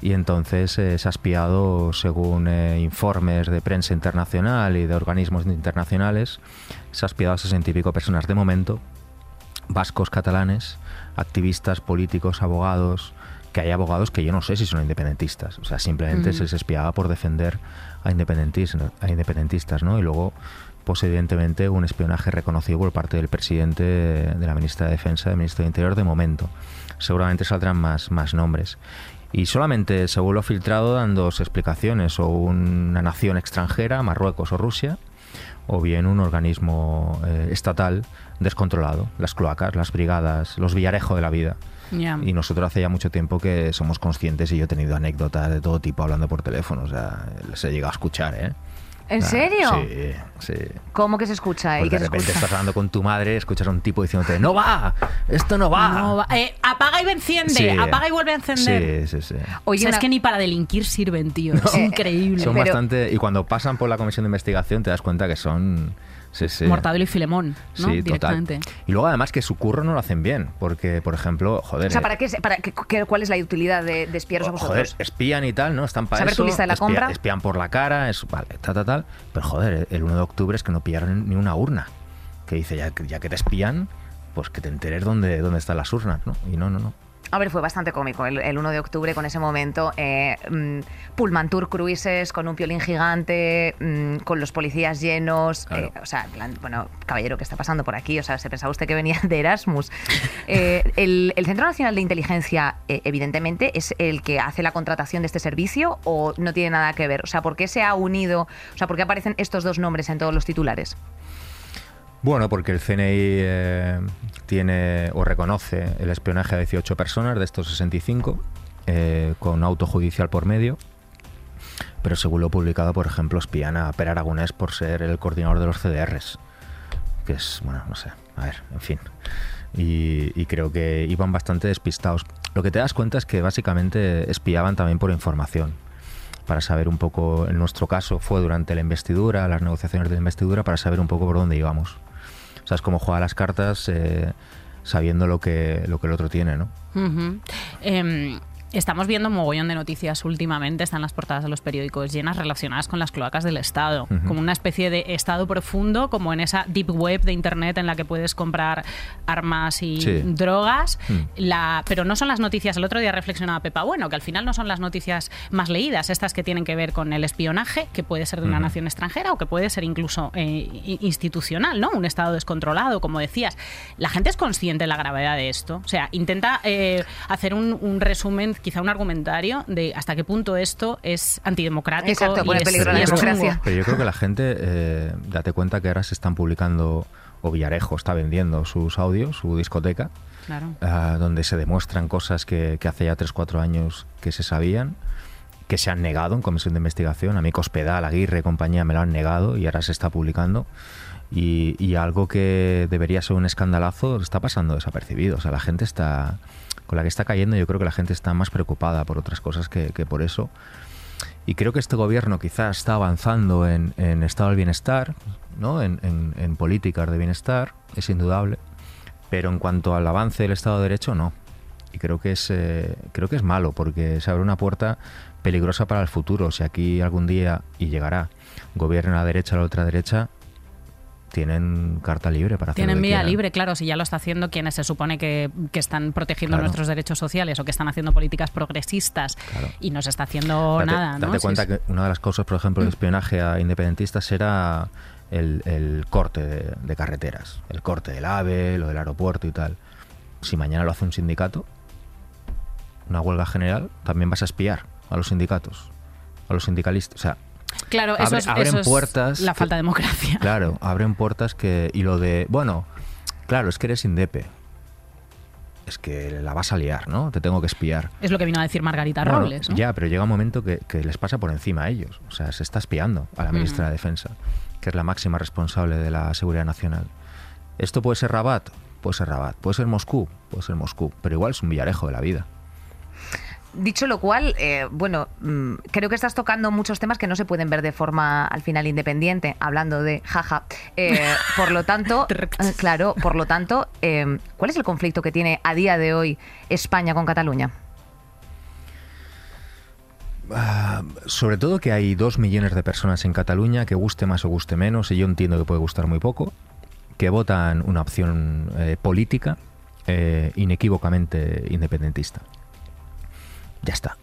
y entonces eh, se ha espiado, según eh, informes de prensa internacional y de organismos internacionales, se ha espiado a sesenta y pico personas de momento, vascos, catalanes, activistas, políticos, abogados, que hay abogados que yo no sé si son independentistas, o sea, simplemente Mm. se les espiaba por defender a independentistas, a independentistas, ¿no? Y luego, pues evidentemente, un espionaje reconocido por parte del presidente, de la ministra de Defensa, del ministro de Interior, de momento. Seguramente saldrán más, más nombres. Y solamente se vuelve filtrado dando dos explicaciones, o una nación extranjera, Marruecos o Rusia, o bien un organismo eh, estatal descontrolado, las cloacas, las brigadas, los villarejo de la vida. Y nosotros hace ya mucho tiempo que somos conscientes y yo he tenido anécdotas de todo tipo hablando por teléfono, o sea, les he llegado a escuchar, ¿eh? ¿En Ah, serio? Sí, sí. ¿Cómo que se escucha? ¿Y Pues qué de repente escucha? estás hablando con tu madre, escuchas a un tipo diciéndote, ¡No va! ¡Esto no va! No va- eh, apaga y enciende, Sí. apaga y vuelve a encender. Sí, sí, sí. O Oye, sea, una- es que ni para delinquir sirven, tío. Es increíble. Son Pero- bastante. Y cuando pasan por la comisión de investigación te das cuenta que son. Sí, sí. Mortadelo y Filemón, ¿no? Sí, total. Directamente. Y luego además que su curro no lo hacen bien, porque, por ejemplo, joder. O sea, eh, ¿para qué, para qué- ¿cuál es la utilidad de, de espiaros a Joder, vosotros? espían y tal, ¿no? Están para ¿Saber eso. tu lista de la espía- compra? Espían por la cara, es, vale, tal, tal, tal. Pero joder, el 1 de octubre es que no pillaron ni una urna. Que dice, ya, que- ya que te espían, pues que te enteres dónde, dónde están las urnas, ¿no? Y no, no, no. A ver, fue bastante cómico el, el 1 de octubre con ese momento. Eh, mm, Pullman Tour Cruises con un piolín gigante, mm, con los policías llenos. Claro. eh, o sea, plan, bueno, caballero, ¿qué está pasando por aquí? O sea, ¿se pensaba usted que venía de Erasmus? Eh, el, el Centro Nacional de Inteligencia, eh, evidentemente, es el que hace la contratación de este servicio o no tiene nada que ver? O sea, ¿por qué se ha unido? O sea, ¿por qué aparecen estos dos nombres en todos los titulares? Bueno, porque el CNI eh, tiene o reconoce el espionaje a 18 personas de estos 65 eh, con auto judicial por medio. Pero según lo publicado, por ejemplo, espían a Per Aragonés por ser el coordinador de los CDRs. Que es, bueno, no sé, a ver, en fin. Y, y creo que iban bastante despistados. Lo que te das cuenta es que básicamente espiaban también por información. Para saber un poco, en nuestro caso fue durante la investidura, las negociaciones de la investidura, para saber un poco por dónde íbamos. O sea, es como jugar a las cartas eh, sabiendo lo que, lo que el otro tiene, ¿no? Estamos viendo un mogollón de noticias últimamente, están las portadas de los periódicos llenas relacionadas con las cloacas del Estado, como una especie de Estado profundo, como en esa deep web de Internet en la que puedes comprar armas y Sí. drogas. Mm. La, pero no son las noticias, el otro día reflexionaba Pepa Bueno, que al final no son las noticias más leídas, estas que tienen que ver con el espionaje, que puede ser de una nación extranjera o que puede ser incluso eh, institucional, ¿no? Un Estado descontrolado, como decías. La gente es consciente de la gravedad de esto. O sea, intenta eh, hacer un, un resumen, quizá un argumentario de hasta qué punto esto es antidemocrático. Exacto, y pone es- peligro y la democracia. Pero yo creo que la gente, eh, date cuenta que ahora se están publicando, o Villarejo está vendiendo sus audios, su discoteca, Claro. ah, donde se demuestran cosas que, que hace ya 3-4 años que se sabían, que se han negado en comisión de investigación. A mí Cospedal, Aguirre, compañía me lo han negado y ahora se está publicando. Y, y algo que debería ser un escandalazo está pasando desapercibido. O sea, la gente está, con la que está cayendo, yo creo que la gente está más preocupada por otras cosas que, que por eso. Y creo que este gobierno quizás está avanzando en, en estado del bienestar, ¿no? en, en- en políticas de bienestar, es indudable. Pero en cuanto al avance del Estado de Derecho, no. Y creo que es, eh, creo que es malo, porque se abre una puerta peligrosa para el futuro. Si aquí algún día, y llegará, gobierna la derecha o la otra derecha, tienen carta libre para hacer Tienen lo que vía quieran. libre, claro, si ya lo está haciendo quienes se supone que, que están protegiendo Claro. nuestros derechos sociales o que están haciendo políticas progresistas Claro. y no se está haciendo Date, nada. ¿no? date cuenta sí. que una de las causas, por ejemplo, de espionaje a independentistas era el, el corte de, de carreteras, el corte del AVE, lo del aeropuerto y tal. Si mañana lo hace un sindicato, una huelga general, también vas a espiar a los sindicatos, a los sindicalistas. O sea, Claro, eso es, abren eso es puertas la falta de democracia. claro, abren puertas que... Y lo de, bueno, claro, es que eres indepe. Es que la vas a liar, ¿no? Te tengo que espiar. Es lo que vino a decir Margarita Bueno, Robles. ¿no? Ya, pero llega un momento que, que les pasa por encima a ellos. O sea, se está espiando a la ministra de Defensa, que es la máxima responsable de la seguridad nacional. ¿Esto puede ser Rabat? Puede ser Rabat. ¿Puede ser Moscú? Puede ser Moscú. Pero igual es un villarejo de la vida. Dicho lo cual, eh, bueno, mm, creo que estás tocando muchos temas que no se pueden ver de forma al final independiente, hablando de jaja. Eh, por lo tanto, eh, claro, por lo tanto, eh, ¿cuál es el conflicto que tiene a día de hoy España con Cataluña? Ah, sobre todo que hay dos millones de personas en Cataluña que guste más o guste menos, y yo entiendo que puede gustar muy poco, que votan una opción eh, política eh, inequívocamente independentista. Ya está.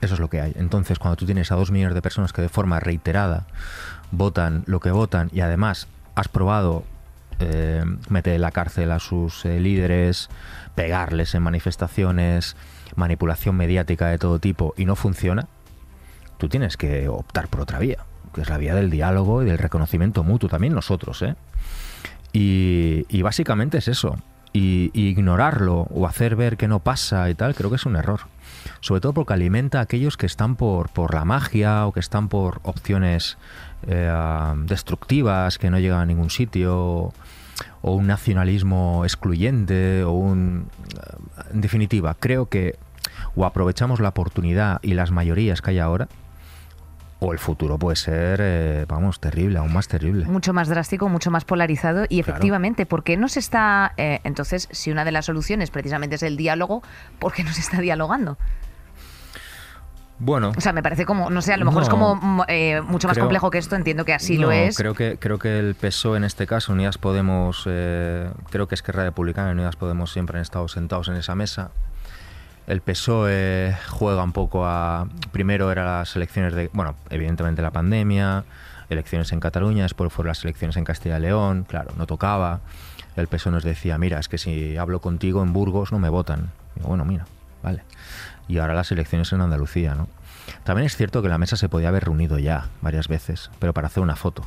Eso es lo que hay. Entonces, cuando tú tienes a dos millones de personas que de forma reiterada votan lo que votan y además has probado eh, meter en la cárcel a sus eh, líderes, pegarles en manifestaciones, manipulación mediática de todo tipo y no funciona, tú tienes que optar por otra vía, que es la vía del diálogo y del reconocimiento mutuo, también nosotros, ¿eh? Y, básicamente es eso. y ignorarlo o hacer ver que no pasa y tal, creo que es un error. Sobre todo porque alimenta a aquellos que están por, por la magia o que están por opciones eh, destructivas que no llegan a ningún sitio o un nacionalismo excluyente o un... En definitiva, creo que o aprovechamos la oportunidad y las mayorías que hay ahora o el futuro puede ser, eh, vamos, terrible, aún más terrible. Mucho más drástico, mucho más polarizado y efectivamente, ¿por qué no se está, eh, entonces, si una de las soluciones precisamente es el diálogo, ¿por qué no se está dialogando? Bueno. O sea, me parece como, no sé, a lo mejor es como mm, eh, mucho más complejo que esto, entiendo que así lo es. Creo que, creo que el PSOE en este caso, Unidas Podemos, eh, creo que es que Republicana y Unidas Podemos siempre han estado sentados en esa mesa. El PSOE juega un poco a. Primero eran las elecciones de. Bueno, evidentemente la pandemia, elecciones en Cataluña, después fueron las elecciones en Castilla y León, claro, no tocaba. El PSOE nos decía, mira, es que si hablo contigo en Burgos no me votan. bueno, mira, vale y ahora las elecciones en Andalucía, ¿no? También es cierto que la mesa se podía haber reunido ya varias veces, pero para hacer una foto.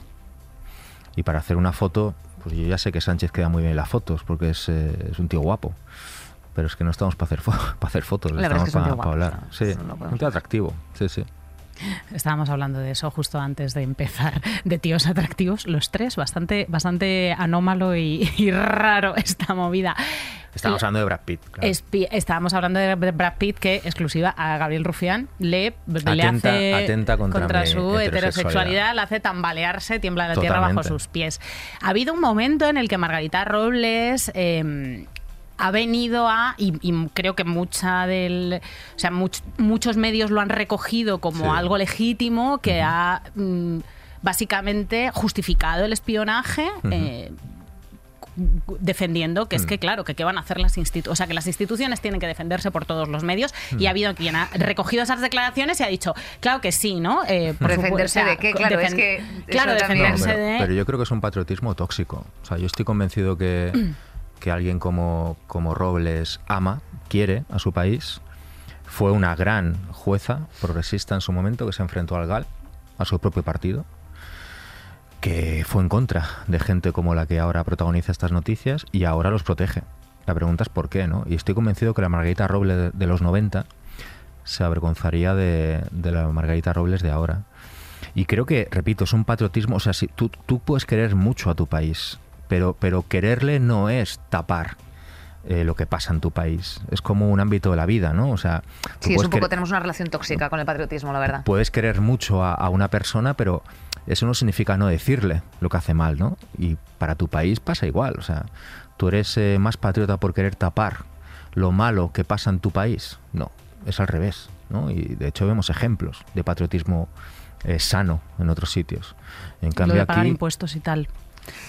Y para hacer una foto, pues yo ya sé que Sánchez queda muy bien en las fotos, porque es, eh, es un tío guapo. Pero es que no estamos para hacer, para hacer fotos, estamos para, hablar. Sí, un tío atractivo, sí, sí. Estábamos hablando de eso justo antes de empezar, de tíos atractivos, los tres, bastante, bastante anómalo y, raro esta movida. Estábamos hablando de Brad Pitt. estábamos hablando de Brad Pitt que exclusiva a Gabriel Rufián le, atenta, le hace contra, contra su heterosexualidad, le hace tambalearse, tiembla la tierra bajo sus pies. Ha habido un momento en el que Margarita Robles eh, ha venido a, y, creo que mucha del, o sea, muchos medios lo han recogido como algo legítimo que ha mm, básicamente justificado el espionaje. Eh, defendiendo que es que claro que qué van a hacer las instituciones o sea que las instituciones tienen que defenderse por todos los medios y ha habido quien ha recogido esas declaraciones y ha dicho claro que sí no eh, defenderse de qué claro es que claro defenderse de pero yo creo que es un patriotismo tóxico. O sea yo estoy convencido que que alguien como, como Robles ama, quiere a su país. Fue una gran jueza progresista en su momento que se enfrentó al GAL, a su propio partido, que fue en contra de gente como la que ahora protagoniza estas noticias y ahora los protege. La pregunta es por qué, ¿no? Y estoy convencido que la Margarita Robles de, los 90 se avergonzaría de, la Margarita Robles de ahora. Y creo que, repito, es un patriotismo, o sea, si tú, tú puedes querer mucho a tu país, pero, pero quererle no es tapar eh, lo que pasa en tu país. Es como un ámbito de la vida, ¿no? O sea, sí, es un poco tenemos una relación tóxica con el patriotismo, la verdad. Puedes querer mucho a, una persona, pero eso no significa no decirle lo que hace mal, ¿no? Y para tu país pasa igual. O sea, tú eres eh, más patriota por querer tapar lo malo que pasa en tu país. No, es al revés, ¿no? Y de hecho vemos ejemplos de patriotismo eh, sano en otros sitios. En cambio de pagar impuestos y tal.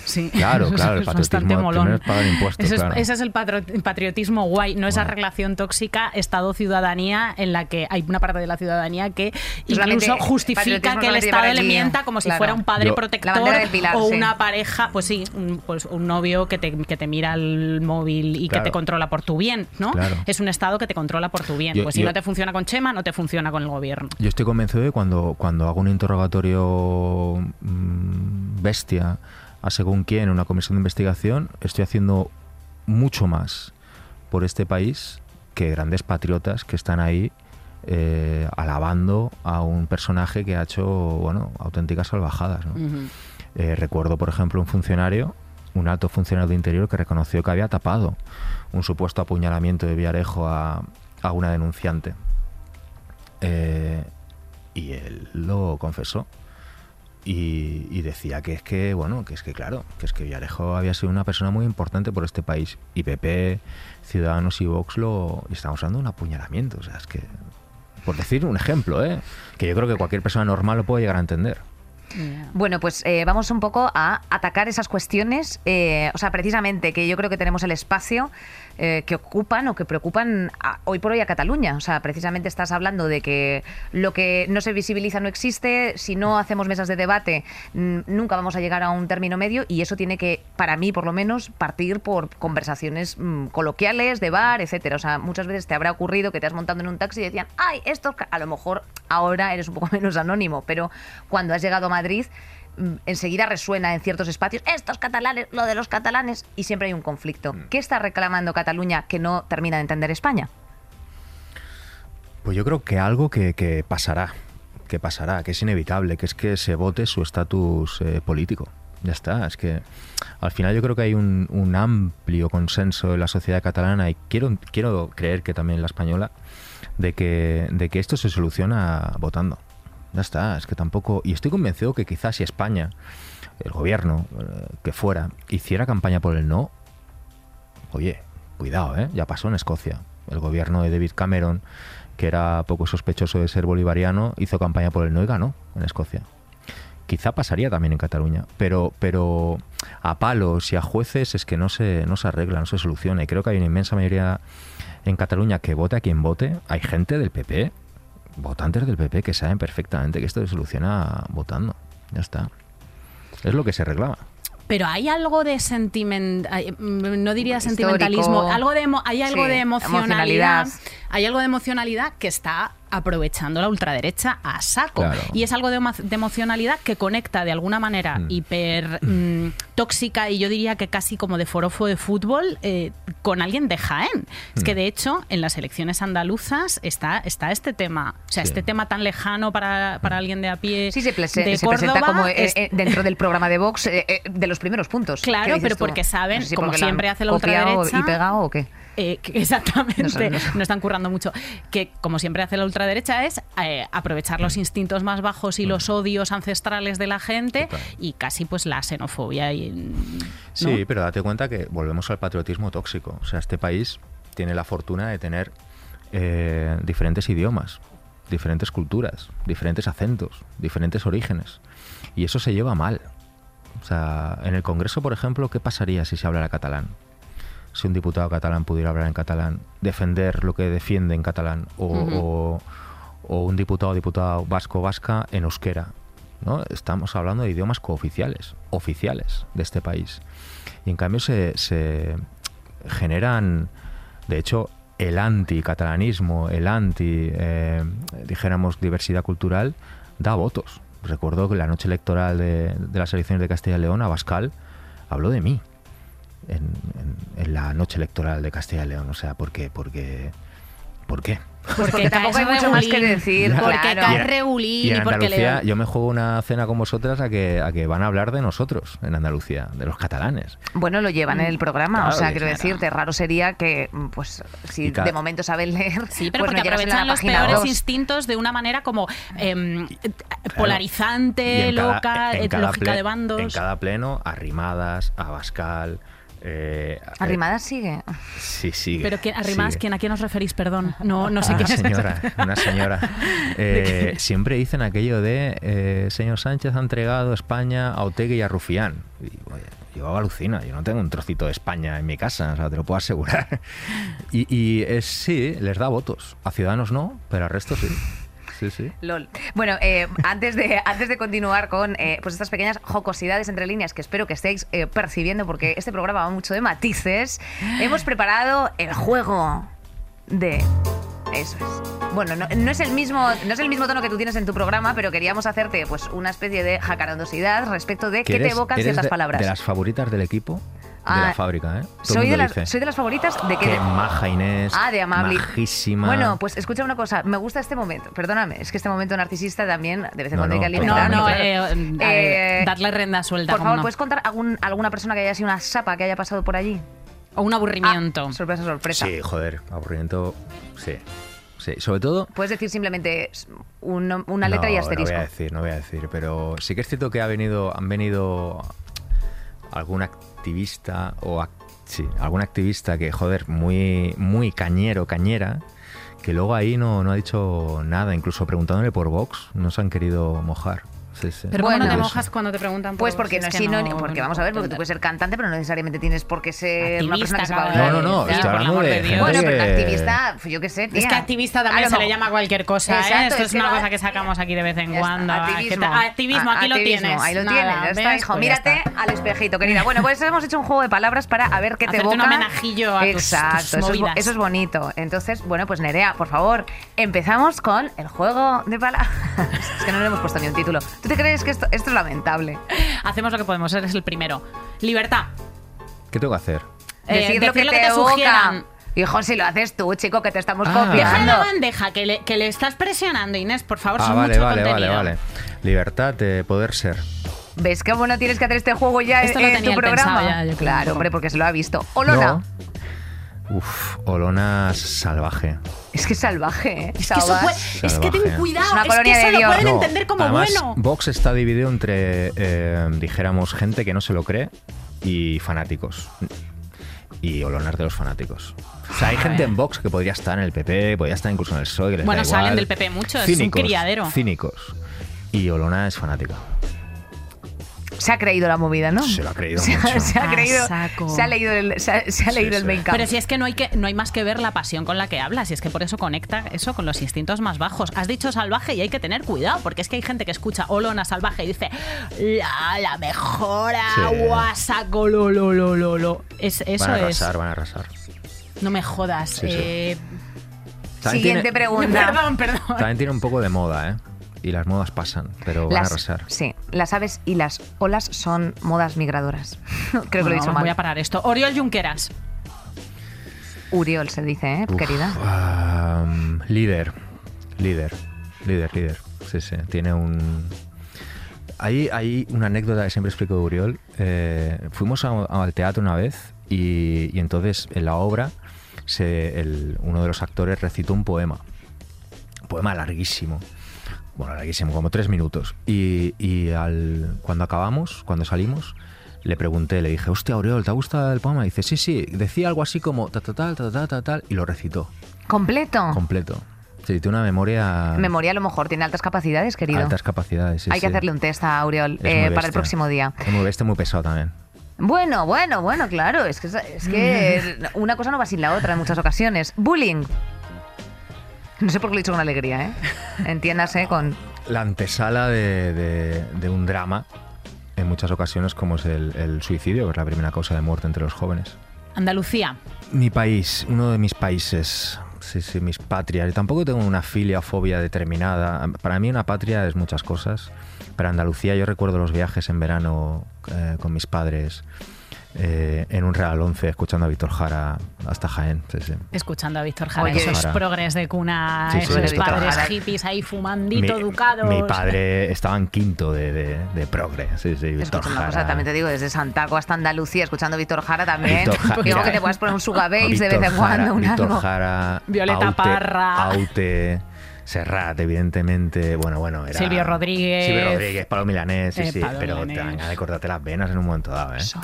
Sí, claro, claro, el patriotismo molón. Es impuestos, Ese es el patriotismo guay, no esa relación tóxica Estado-ciudadanía en la que hay una parte de la ciudadanía que incluso justifica que el Estado le mienta como si fuera un padre protector o una pareja, pues sí, un, pues un novio que te, que te mira el móvil y que te controla por tu bien, ¿no? Es un Estado que te controla por tu bien. pues si no te funciona con Chema, no te funciona con el gobierno. Yo estoy convencido de que cuando, cuando hago un interrogatorio mm, bestia a según quién una comisión de investigación, estoy haciendo mucho más por este país que grandes patriotas que están ahí eh, alabando a un personaje que ha hecho bueno auténticas salvajadas. Eh, recuerdo, por ejemplo, un funcionario, un alto funcionario de interior que reconoció que había tapado un supuesto apuñalamiento de Villarejo a, a una denunciante. Eh, y él lo confesó y, decía que es que, bueno, que es que claro, que es que Villarejo había sido una persona muy importante por este país. Y PP, Ciudadanos y Vox lo estamos de un apuñalamiento. O sea, es que, por decir un ejemplo, ¿eh? que yo creo que cualquier persona normal lo puede llegar a entender. Bueno, pues eh, vamos un poco a atacar esas cuestiones, eh, o sea, precisamente que yo creo que tenemos el espacio eh, que ocupan o que preocupan hoy por hoy a Cataluña. O sea, precisamente estás hablando de que lo que no se visibiliza no existe, si no hacemos mesas de debate nunca vamos a llegar a un término medio y eso tiene que, para mí por lo menos, partir por conversaciones mm, coloquiales, de bar, etcétera. O sea, muchas veces te habrá ocurrido que te has montado en un taxi y decían, ay, esto a lo mejor ahora eres un poco menos anónimo, pero cuando has llegado a Madrid enseguida resuena en ciertos espacios, estos catalanes, lo de los catalanes, y siempre hay un conflicto. Mm. ¿Qué está reclamando Cataluña que no termina de entender España? Pues yo creo que algo que, que pasará, que pasará, que es inevitable, que es que se vote su estatus eh, político. Ya está, es que al final yo creo que hay un, un amplio consenso en la sociedad catalana y quiero, quiero creer que también en la española de que, de que esto se soluciona votando. Ya está, es que tampoco... Y estoy convencido que quizás si España, el gobierno eh, que fuera, hiciera campaña por el no, oye, cuidado, ¿eh? ya pasó en Escocia. El gobierno de David Cameron, que era poco sospechoso de ser bolivariano, hizo campaña por el no y ganó en Escocia. Quizá pasaría también en Cataluña, pero, pero a palos y a jueces es que no se, no se arregla, no se soluciona. Y creo que hay una inmensa mayoría en Cataluña que vote a quien vote. Hay gente del PP, votantes del PP, que saben perfectamente que esto se soluciona votando. Ya está. Es lo que se reclama. Pero hay algo de sentiment, no diría Histórico. sentimentalismo, algo de hay algo Sí, de emocionalidad, emocionalidad. hay algo de emocionalidad que está aprovechando la ultraderecha a saco. Claro. Y es algo de, emo- de emocionalidad que conecta de alguna manera Mm. hiper mm, tóxica y yo diría que casi como de forofo de fútbol eh, con alguien de Jaén. Es Mm. que de hecho en las elecciones andaluzas está, está este tema, o sea, Sí. este tema tan lejano para, para alguien de a pie. Sí, se, de se presenta Córdoba, como eh, es- eh, dentro del programa de Vox eh, eh, de los primeros puntos. Claro, ¿Qué dices pero tú? porque saben, No sé si como porque siempre hace la ultraderecha, ¿Y pegado o qué? Eh, que- exactamente, No están currando mucho. Que como siempre hace la ultraderecha es eh, aprovechar los instintos más bajos y los odios ancestrales de la gente Total. y casi pues la xenofobia. Y, ¿no? Sí, pero date cuenta que volvemos al patriotismo tóxico. O sea, este país tiene la fortuna de tener eh, diferentes idiomas, diferentes culturas, diferentes acentos, diferentes orígenes. Y eso se lleva mal. O sea, en el Congreso, por ejemplo, ¿qué pasaría si se hablara catalán? Si un diputado catalán pudiera hablar en catalán, defender lo que defiende en catalán, o, o- o un diputado o diputada vasco o vasca en euskera. ¿no? Estamos hablando de idiomas cooficiales, oficiales de este país. Y en cambio se, se generan, de hecho, el anti-catalanismo, el anti, eh, dijéramos, diversidad cultural, da votos. Recuerdo que la noche electoral de, de las elecciones de Castilla y León, Abascal habló de mí en, en- en la noche electoral de Castilla y León. O sea, ¿por qué? Porque, ¿por qué? Pues porque tampoco hay mucho más que decir, Porque claro. caes Y en- regulín Y en y porque Andalucía, yo me juego una cena con vosotras a que, a que van a hablar de nosotros en Andalucía, de los catalanes. Bueno, lo llevan en el programa, Claro, o sea, quiero decirte, raro sería que, pues, si cada- de momento saben leer, Sí, pero pues porque aprovechan los página peores dos. instintos de una manera como em, polarizante, loca, eh, cada lógica de bandos. En cada pleno, arrimadas, Abascal. Eh, Arrimada sigue. sí, sigue. Pero que, arrimadas, sigue. ¿quién, ¿a quién os referís? Perdón, no, no sé una quién es. señora, una señora. Eh, siempre dicen aquello de eh, señor Sánchez ha entregado España a Otegi y a Rufián. Y, oye, yo alucina, yo no tengo un trocito de España en mi casa, o sea, te lo puedo asegurar. Y, y es, sí, les da votos. A Ciudadanos no, pero al resto sí. Sí, sí. LOL. Bueno, eh, antes, de, antes de continuar con eh, pues estas pequeñas jocosidades entre líneas que espero que estéis eh, percibiendo, porque este programa va mucho de matices, hemos preparado el juego de. Eso es. Bueno, no, no es el mismo, no es el mismo tono que tú tienes en tu programa, pero queríamos hacerte pues una especie de jacarandosidad respecto de qué te evocan ciertas palabras. De las favoritas del equipo, de Ah, la fábrica, ¿eh? Todo soy, de las, dice, soy de las favoritas de que. Qué maja Inés. Ah, de amable. Majísima. Bueno, pues escucha una cosa. Me gusta este momento. Perdóname, es que este momento narcisista también de vez en No, cuando hay no, que total, No, no, eh, Eh, darle renda suelta. Por favor, no. ¿puedes contar algún- alguna persona que haya sido una sapa que haya pasado por allí? O un aburrimiento. Ah, sorpresa, sorpresa. Sí, joder, aburrimiento. Sí. Sí, sobre todo. Puedes decir simplemente un- una letra no, y asterisco. No voy a decir, no voy a decir, pero sí que es cierto que ha venido, han venido algún activista o ac- sí, algún activista que, joder, muy, muy cañero, cañera, que luego ahí no, no ha dicho nada, incluso preguntándole por Vox, no se han querido mojar. Sí, sí. Pero ¿cómo no te Bueno. mojas cuando te preguntan por Pues porque no es sinónimo, porque vamos a ver, porque tú puedes ser cantante, pero no necesariamente tienes por qué ser una persona que Activista. No, no, no, estoy hablando de de Bueno, pero que- activista, pues yo qué sé, Es que activista también se le llama cualquier cosa, Exacto, ¿eh? Esto es es que una cosa que sacamos aquí de vez en cuando. Ah, ¿qué activismo. Activismo, aquí lo tienes. Ahí lo Nada, tienes, ya está, ¿ves? hijo. Pues ya Mírate está. al espejito, querida. Bueno, pues hemos hecho un juego de palabras para a ver qué te Hacerte evoca. un homenajillo a Exacto, eso es bonito. Entonces, bueno, pues Nerea, por favor, empezamos con el juego de palabras. es que no le hemos puesto ni un título. ¿Tú te crees que esto, esto es lamentable? Hacemos lo que podemos, eres el primero. Libertad. ¿Qué tengo que hacer? Eh, Decir lo que te, sugieran. Hijo, si lo haces tú, chico, que te estamos Ah. Deja copiando. la bandeja, que le, que le estás presionando, Inés, por favor, Ah, son vale, mucho vale, vale, contenido. vale. Libertad de poder ser. ¿Ves cómo no tienes que hacer este juego ya Esto lo en tenía tu programa? ya, yo claro, hombre, porque se lo ha visto. Olona. No. Uf, Olona salvaje. Es que es salvaje, ¿eh? Es que, eso Salvaje. puede- es que ten cuidado, Es una es, colonia que de eso lo pueden No, entender como además, bueno. Vox está dividido entre, eh, dijéramos, gente que no se lo cree y fanáticos. Y Olona es de los fanáticos. O sea, hay gente en Vox que podría estar en el PP, podría estar incluso en el PSOE. que les Bueno, da salen del PP mucho, es un criadero. Cínicos. Y Olona es fanática. Se ha creído la movida, ¿no? Se lo ha creído se, mucho. se ha creído. saco. Se ha leído el, se ha, se ha Sí, leído el sí. Pero si es que no hay que no hay más que ver la pasión con la que hablas, y es que por eso conecta eso con los instintos más bajos. Has dicho salvaje y hay que tener cuidado, porque es que hay gente que escucha Olona salvaje y dice la, la mejor Sí. agua saco lo lo lo lo lo. Es, eso van a es. arrasar, van a arrasar. No me jodas. Sí, sí. eh, Siguiente tiene- pregunta. Perdón, perdón. También tiene un poco de moda, ¿eh? Y las modas pasan, pero van a arrasar. sí, las aves y las olas son modas migradoras. Creo que lo he dicho mal. Voy a parar esto. Oriol Junqueras. Uriol se dice, ¿eh, Uf, querida? líder, líder, líder, líder. Sí, sí, tiene un... Hay, hay una anécdota que siempre explico de Uriol. Eh, fuimos a- al teatro una vez y, y entonces en la obra se, el- uno de los actores recitó un poema. Un poema larguísimo. Bueno, larguísimo, como tres minutos. Y, y al, cuando acabamos, cuando salimos, le pregunté, le dije, hostia, Uriol, ¿te ha gustado el poema? Y dice, sí, sí, decía algo así como ta, ta, tal, ta, ta, ta, tal, y lo recitó ¿Completo? completo. Sí, tiene una memoria... Memoria a lo mejor tiene altas capacidades, querido. Altas capacidades, sí, Hay que hacerle un test a Es eh, para el próximo día. Es muy bestia, muy pesado también. Bueno, bueno, bueno, claro. Es que, es que una cosa no va sin la otra en muchas ocasiones. Bullying. No sé por qué lo he dicho con alegría, ¿eh? Entiéndase con... La antesala de, de- de un drama, en muchas ocasiones, como es el, el suicidio, que es la primera causa de muerte entre los jóvenes. Andalucía. Mi país, uno de mis países, sí, sí, mis patrias. Y tampoco tengo una filia o fobia determinada. Para mí una patria es muchas cosas. Para Andalucía yo recuerdo los viajes en verano eh, con mis padres eh, en un Real 11 escuchando a Víctor Jara hasta Jaén. sí, sí. Escuchando a Víctor Jara, Oye, esos Jara. progres de cuna, Sí, sí, esos padres Jara. hippies ahí fumandito, mi, ducados. mi padre estaba en quinto de, de, de progre. Sí, sí, Víctor una Jara. cosa, también te digo, desde Santaco hasta Andalucía, escuchando Víctor Jara también. Víctor Jara, Digo que te puedas poner un Sugababes de Víctor vez en Jara, cuando, un Víctor algo. Jara, Violeta Aute, Parra. Aute, Serrat, evidentemente. Bueno, bueno, era. Silvio Rodríguez. Silvio Rodríguez, Pablo Milanés, sí, Eh, sí. Pablo pero te Milanés. dan ganas de cortarte las venas en un momento dado, ¿eh? Son.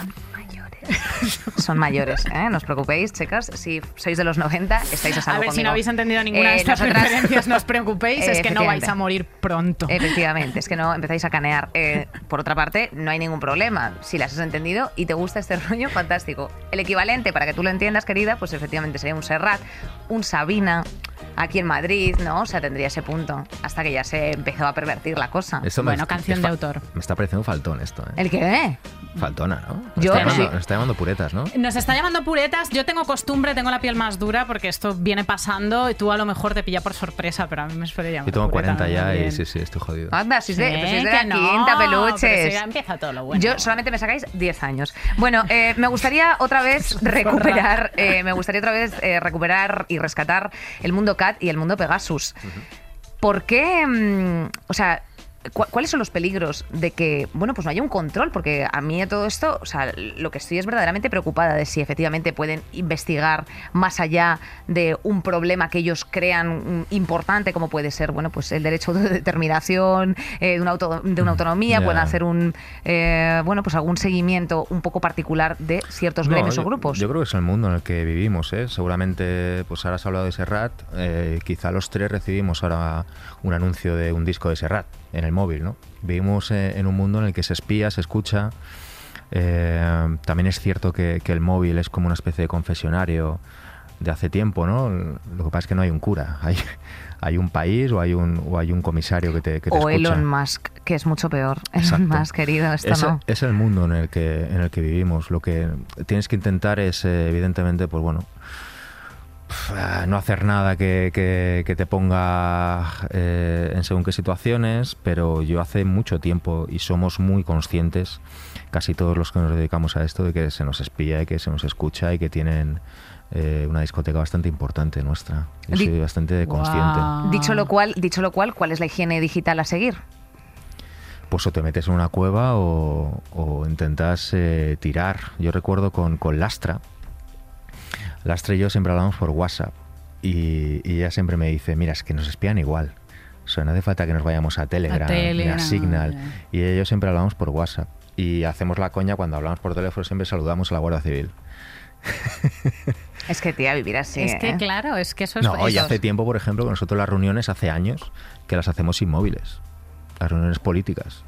Son mayores, ¿eh? No os preocupéis, chicas. Si sois de los 90, estáis a salvo A ver si no habéis entendido ninguna Eh, de estas nosotras- referencias, no os preocupéis, es que no vais a morir pronto. Efectivamente, es que no empezáis a canear. Eh, por otra parte, no hay ningún problema. Si las has entendido y te gusta este rollo, fantástico. El equivalente, para que tú lo entiendas, querida, pues efectivamente sería un Serrat, un Sabina, aquí en Madrid, ¿no? O sea, tendría ese punto. Hasta que ya se empezó a pervertir la cosa. Esto me- Bueno, canción es de fa- autor. Me está pareciendo un faltón esto, ¿eh? ¿El qué? Faltona, ¿no? Nos Yo está llamando, sí. nos está llamando puretas, ¿no? Nos está llamando puretas. Yo tengo costumbre, tengo la piel más dura porque esto viene pasando y tú a lo mejor te pilla por sorpresa, pero a mí me suele llamar. Yo tengo pureta 40 ya y sí, sí, estoy jodido. Anda, si es de, Sí, pues es de que la no, quinta, pero peluches. si ya empieza todo lo bueno. Yo solamente me sacáis 10 años. Bueno, eh, me gustaría otra vez recuperar, eh, me gustaría otra vez eh, recuperar y rescatar el mundo Cat y el mundo Pegasus. ¿Por qué? mm, o sea, cu- ¿cuáles son los peligros de que, bueno, pues no haya un control? Porque a mí de todo esto, o sea, lo que estoy es verdaderamente preocupada de si efectivamente pueden investigar más allá de un problema que ellos crean mm, importante, como puede ser, bueno, pues el derecho de determinación, eh, de, una auto- de una autonomía, Ya. pueden hacer un, eh, bueno, pues algún seguimiento un poco particular de ciertos No, gremios yo, o grupos. Yo creo que es el mundo en el que vivimos, ¿eh? Seguramente, pues ahora has hablado de Serrat, eh, quizá los tres recibimos ahora un anuncio de un disco de Serrat en el móvil, ¿no? Vivimos eh, en un mundo en el que se espía, se escucha. eh, también es cierto que, que el móvil es como una especie de confesionario de hace tiempo, ¿no? Lo que pasa es que no hay un cura, hay, hay un país o hay un, o hay un comisario que te, que te o escucha. Elon Musk, que es mucho peor. Exacto. Elon Musk, querido, esto es, no. es el mundo en el que en el que vivimos. Lo que tienes que intentar es, eh, evidentemente, pues bueno, no hacer nada que, que, te ponga eh, en según qué situaciones, pero yo hace mucho tiempo y somos muy conscientes, casi todos los que nos dedicamos a esto, de que se nos espía y que se nos escucha y que tienen eh, una discoteca bastante importante nuestra. Yo soy bastante consciente. Dicho lo cual, dicho lo cual, ¿cuál es la higiene digital a seguir? Pues o te metes en una cueva o, intentas eh, tirar. Yo recuerdo con, con Lastra, Lastra y yo siempre hablamos por WhatsApp y, ella siempre me dice, mira, es que nos espían igual. O sea, no hace falta que nos vayamos a Telegram, a, a Signal. Y ella y yo siempre hablamos por WhatsApp. Y hacemos la coña cuando hablamos por teléfono, siempre saludamos a la Guardia Civil. Es que, tía, vivir así. Es que, ¿eh? claro, es que eso es. No, hoy hace tiempo, por ejemplo, que nosotros las reuniones hace años que las hacemos inmóviles. Las reuniones políticas.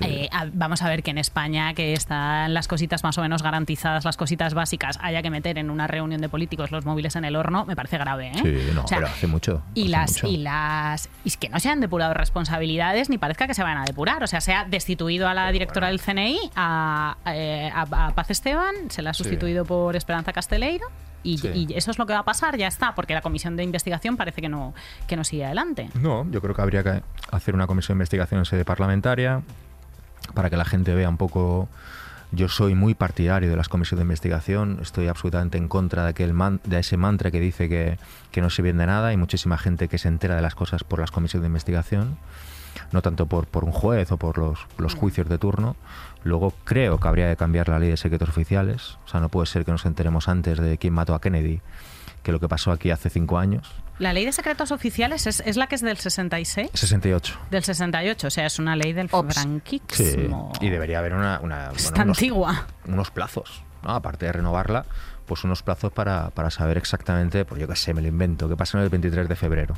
Eh, vamos a ver que en España, que están las cositas más o menos garantizadas, las cositas básicas, haya que meter en una reunión de políticos los móviles en el horno, me parece grave. ¿eh? Sí, no, pero hace mucho. Y las, y las. Y es que no se han depurado responsabilidades ni parezca que se van a depurar. O sea, se ha destituido a la directora del CNI, eh, a, Paz Esteban, se la ha sustituido por Esperanza Casteleiro. Y, eso es lo que va a pasar, ya está, porque la comisión de investigación parece que no, que no sigue adelante. No, yo creo que habría que hacer una comisión de investigación en sede parlamentaria para que la gente vea un poco yo soy muy partidario de las comisiones de investigación, estoy absolutamente en contra de, aquel de ese mantra que dice que, que, no se vende nada. Hay muchísima gente que se entera de las cosas por las comisiones de investigación, no tanto por, por un juez o por los, los juicios de turno. Luego creo que habría que cambiar la ley de secretos oficiales. O sea, no puede ser que nos enteremos antes de quién mató a Kennedy que lo que pasó aquí hace cinco años. La ley de secretos oficiales es, la que es del 66? 68. Del 68, o sea, es una ley del franquismo. Sí, y debería haber una... una antigua. Unos plazos, ¿no? aparte de renovarla, pues unos plazos para, para saber exactamente, pues yo qué sé, me lo invento, qué pasó en el 23 de febrero,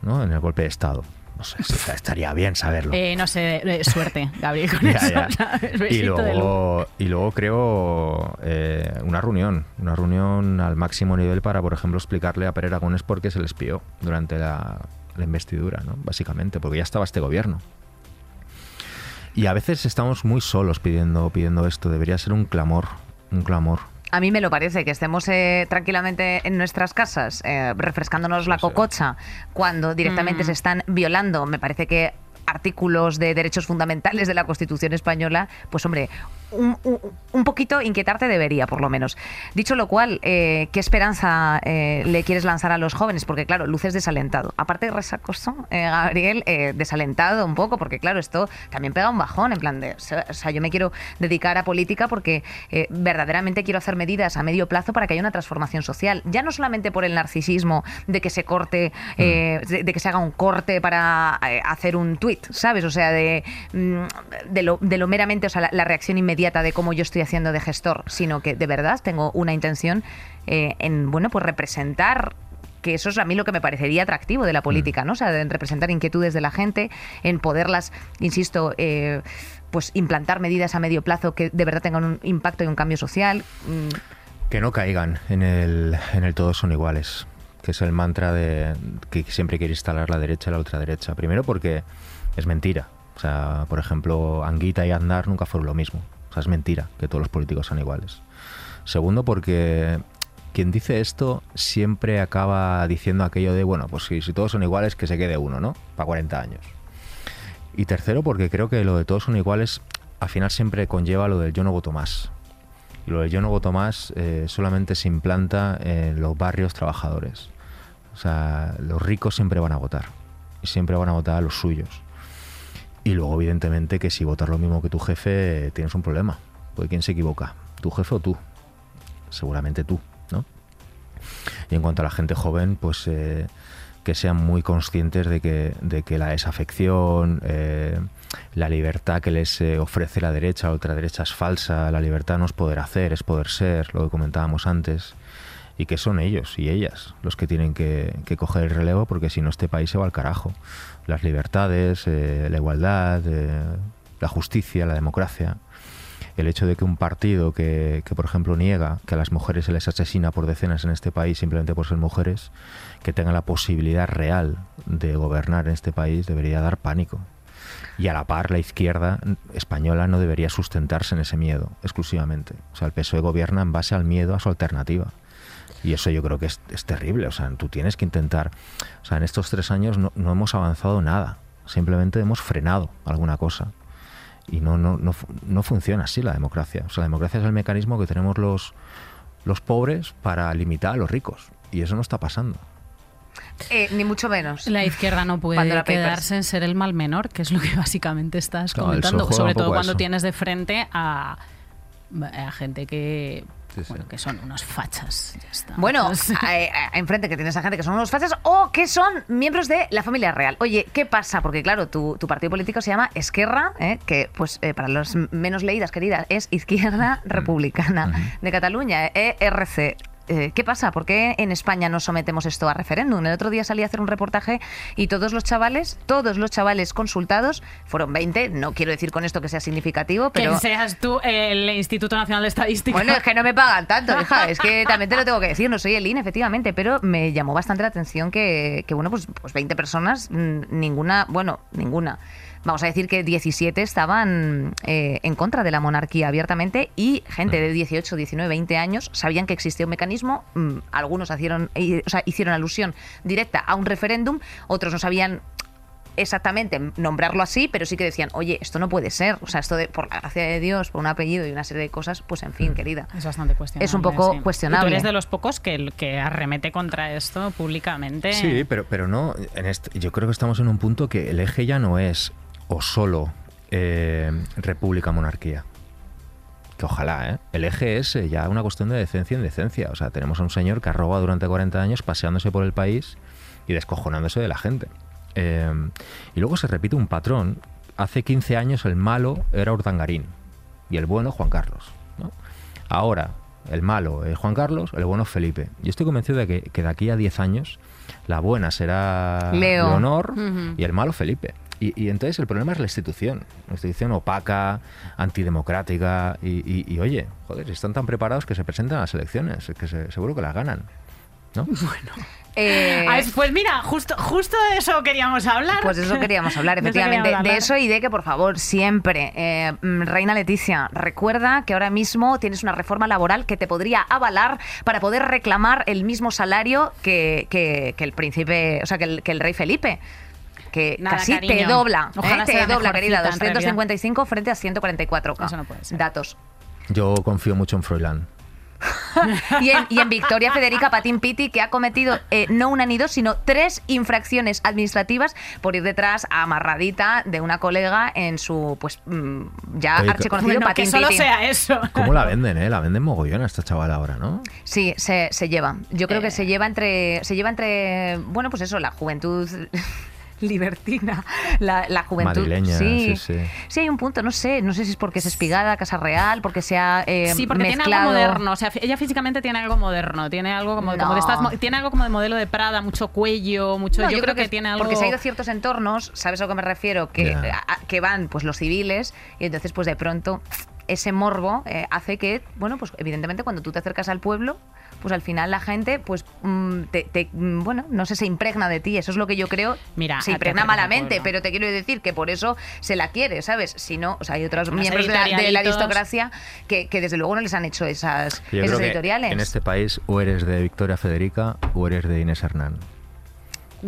¿no? en el golpe de Estado. No sé, estaría bien saberlo. Eh, no sé, eh, suerte, Gabriel, con eso. Y, luego, y luego creo eh, una reunión, una reunión al máximo nivel para, por ejemplo, explicarle a Pere Aragones por qué se les espió durante la, la investidura, ¿no? básicamente, porque ya estaba este gobierno. Y a veces estamos muy solos pidiendo, pidiendo esto, debería ser un clamor, un clamor. A mí me lo parece, que estemos eh, tranquilamente en nuestras casas, eh, refrescándonos la cococha, cuando directamente mm. se están violando. Me parece que artículos de derechos fundamentales de la Constitución española, pues hombre, un, poquito inquietarte debería, por lo menos. Dicho lo cual, eh, ¿qué esperanza eh, le quieres lanzar a los jóvenes? Porque claro, luces desalentado. Aparte de resacoso, eh, Gabriel, desalentado un poco, porque claro, esto también pega un bajón, en plan de, o sea, yo me quiero dedicar a política porque verdaderamente quiero hacer medidas a medio plazo para que haya una transformación social. Ya no solamente por el narcisismo de que se corte, mm. de, que se haga un corte para hacer un tuit, ¿sabes? O sea, de, mm, de, lo, de lo meramente, o sea, la reacción inmediata de cómo yo estoy haciendo de gestor, sino que de verdad tengo una intención eh, en, bueno, pues representar que eso es a mí lo que me parecería atractivo de la política, ¿no? O sea, en representar inquietudes de la gente, en poderlas, insisto, eh, pues implantar medidas a medio plazo que de verdad tengan un impacto y un cambio social. Mm. Que no caigan en el, en el todos son iguales, que es el mantra de que siempre quiere instalar la derecha y la ultraderecha. Primero porque es mentira. O sea, por ejemplo, Anguita y Andar nunca fueron lo mismo es mentira que todos los políticos son iguales. Segundo, porque quien dice esto siempre acaba diciendo aquello de, bueno, pues si, si todos son iguales, que se quede uno, ¿no? Para 40 años. Y tercero, porque creo que lo de todos son iguales, al final siempre conlleva lo del yo no voto más. Y lo del yo no voto más eh, solamente se implanta en los barrios trabajadores. O sea, los ricos siempre van a votar. Y siempre van a votar a los suyos. Y luego, evidentemente, que si votas lo mismo que tu jefe, tienes un problema. Porque ¿quién se equivoca? ¿Tu jefe o tú? Seguramente tú, ¿no? Y en cuanto a la gente joven, pues eh, que sean muy conscientes de que, de que la desafección, eh, la libertad que les eh, ofrece la derecha, la ultraderecha es falsa, la libertad no es poder hacer, es poder ser, lo que comentábamos antes y que son ellos y ellas los que tienen que, que, coger el relevo porque si no este país se va al carajo las libertades, eh, la igualdad, eh, la justicia, la democracia. El hecho de que un partido que, que, por ejemplo, niega que a las mujeres se les asesina por decenas en este país simplemente por ser mujeres, que tenga la posibilidad real de gobernar en este país, debería dar pánico. Y a la par, la izquierda española no debería sustentarse en ese miedo exclusivamente. O sea, el PSOE gobierna en base al miedo a su alternativa. Y eso yo creo que es, es terrible. O sea, tú tienes que intentar. O sea, en estos tres años no, no hemos avanzado nada. Simplemente hemos frenado alguna cosa. Y no, no, no, no funciona así la democracia. O sea, la democracia es el mecanismo que tenemos los, los pobres para limitar a los ricos. Y eso no está pasando. Eh, ni mucho menos. La izquierda no puede Pandora Papers. quedarse en ser el mal menor, que es lo que básicamente estás Claro, comentando, sobre todo cuando eso. tienes de frente a, a gente que, Sí, sí. bueno, que son unos fachas. ya está. Bueno, a- a- enfrente que tienes a gente que son unos fachas o que son miembros de la familia real. Oye, ¿qué pasa? Porque claro, tu, tu partido político se llama Esquerra, ¿eh? que pues eh, para los menos leídas, queridas, es Izquierda Republicana de Cataluña, ERC. Eh, ¿Qué pasa? ¿Por qué en España no sometemos esto a referéndum? El otro día salí a hacer un reportaje y todos los chavales, todos los chavales consultados, fueron 20, no quiero decir con esto que sea significativo, pero... Que seas tú el Instituto Nacional de Estadística. Bueno, es que no me pagan tanto, hija. Es que también te lo tengo que decir. No soy el INE, efectivamente. Pero me llamó bastante la atención que, que, bueno, pues, pues 20 personas, mm, ninguna, bueno, ninguna. Vamos a decir que 17 estaban eh, en contra de la monarquía abiertamente y gente de 18, 19, 20 años sabían que existía un mecanismo. mm, algunos hicieron, o sea, hicieron alusión directa a un referéndum, otros no sabían exactamente nombrarlo así, pero sí que decían, oye, esto no puede ser. O sea, esto de, por la gracia de Dios, por un apellido y una serie de cosas, pues en fin, querida. Es bastante cuestionable. Es un poco sí. cuestionable. Y tú eres de los pocos que, que arremete contra esto públicamente. Sí, pero, pero no. En este, yo creo que estamos en un punto que el eje ya no es o solo eh, república-monarquía. Que ojalá, ¿eh? El eje es eh, ya una cuestión de decencia en decencia. O sea, tenemos a un señor que ha robado durante 40 años paseándose por el país y descojonándose de la gente. Eh, y luego se repite un patrón. Hace 15 años el malo era Urdangarín y el bueno Juan Carlos. ¿no? Ahora, el malo es Juan Carlos, el bueno es Felipe. Yo estoy convencido de que, que de aquí a 10 años la buena será Leo. Leonor y el malo Felipe. Y, y entonces el problema es la institución. Una institución opaca, antidemocrática. Y, y- y, oye, joder, están tan preparados que se presentan a las elecciones. Que se- seguro que las ganan. ¿no? Eh, Ah, es- pues mira, justo, justo de eso queríamos hablar. Pues de eso queríamos hablar, De efectivamente. De hablar. eso y de que, por favor, siempre, eh, mm, Reina Leticia, recuerda que ahora mismo tienes una reforma laboral que te podría avalar para poder reclamar el mismo salario que, que- que el príncipe, o sea, que el, que el rey Felipe. Que Nada, casi te dobla, Ojalá ¿eh? te dobla, querida. en realidad. 255 frente a 144. Eso no puede ser. Datos. Yo confío mucho en Froilán. Y en, y en Victoria Federica Patín Pitti, que ha cometido eh, no una ni dos, sino tres infracciones administrativas por ir detrás amarradita de una colega en su, pues, mm, ya Oye, archiconocido Bueno, que Patín solo Pitti. sea eso. ¿Cómo la venden, eh? La venden mogollón a esta chavala ahora, ¿no? Sí, se, se lleva. Yo creo Eh. que se lleva entre, se lleva entre, bueno, pues eso, la juventud libertina, la, la juventud. Madrileña, sí, sí. Sí, hay un punto, no sé, no sé si es porque es espigada, Casa Real, porque se ha eh, Sí, porque tiene algo moderno. O sea, ella físicamente tiene algo moderno. Tiene algo como, como de estas tiene algo como de modelo de Prada, mucho cuello, mucho. No, yo, creo que, tiene algo. Porque se ha ido a ciertos entornos, ¿sabes a lo que me refiero? Que, a- que van pues los civiles y entonces pues de pronto ese morbo eh, hace que, bueno, pues evidentemente cuando tú te acercas al pueblo, pues al final la gente, pues, mm, te, te- mm, bueno, no sé, se impregna de ti. Eso es lo que yo creo. Mira, se te impregna malamente, pero te quiero decir que por eso se la quiere, ¿sabes? Si no, o sea, hay otros miembros de la, de la editorialitos. aristocracia que, que desde luego no les han hecho esas, Yo esos creo que editoriales. en este país o eres de Victoria Federica o eres de Inés Hernán.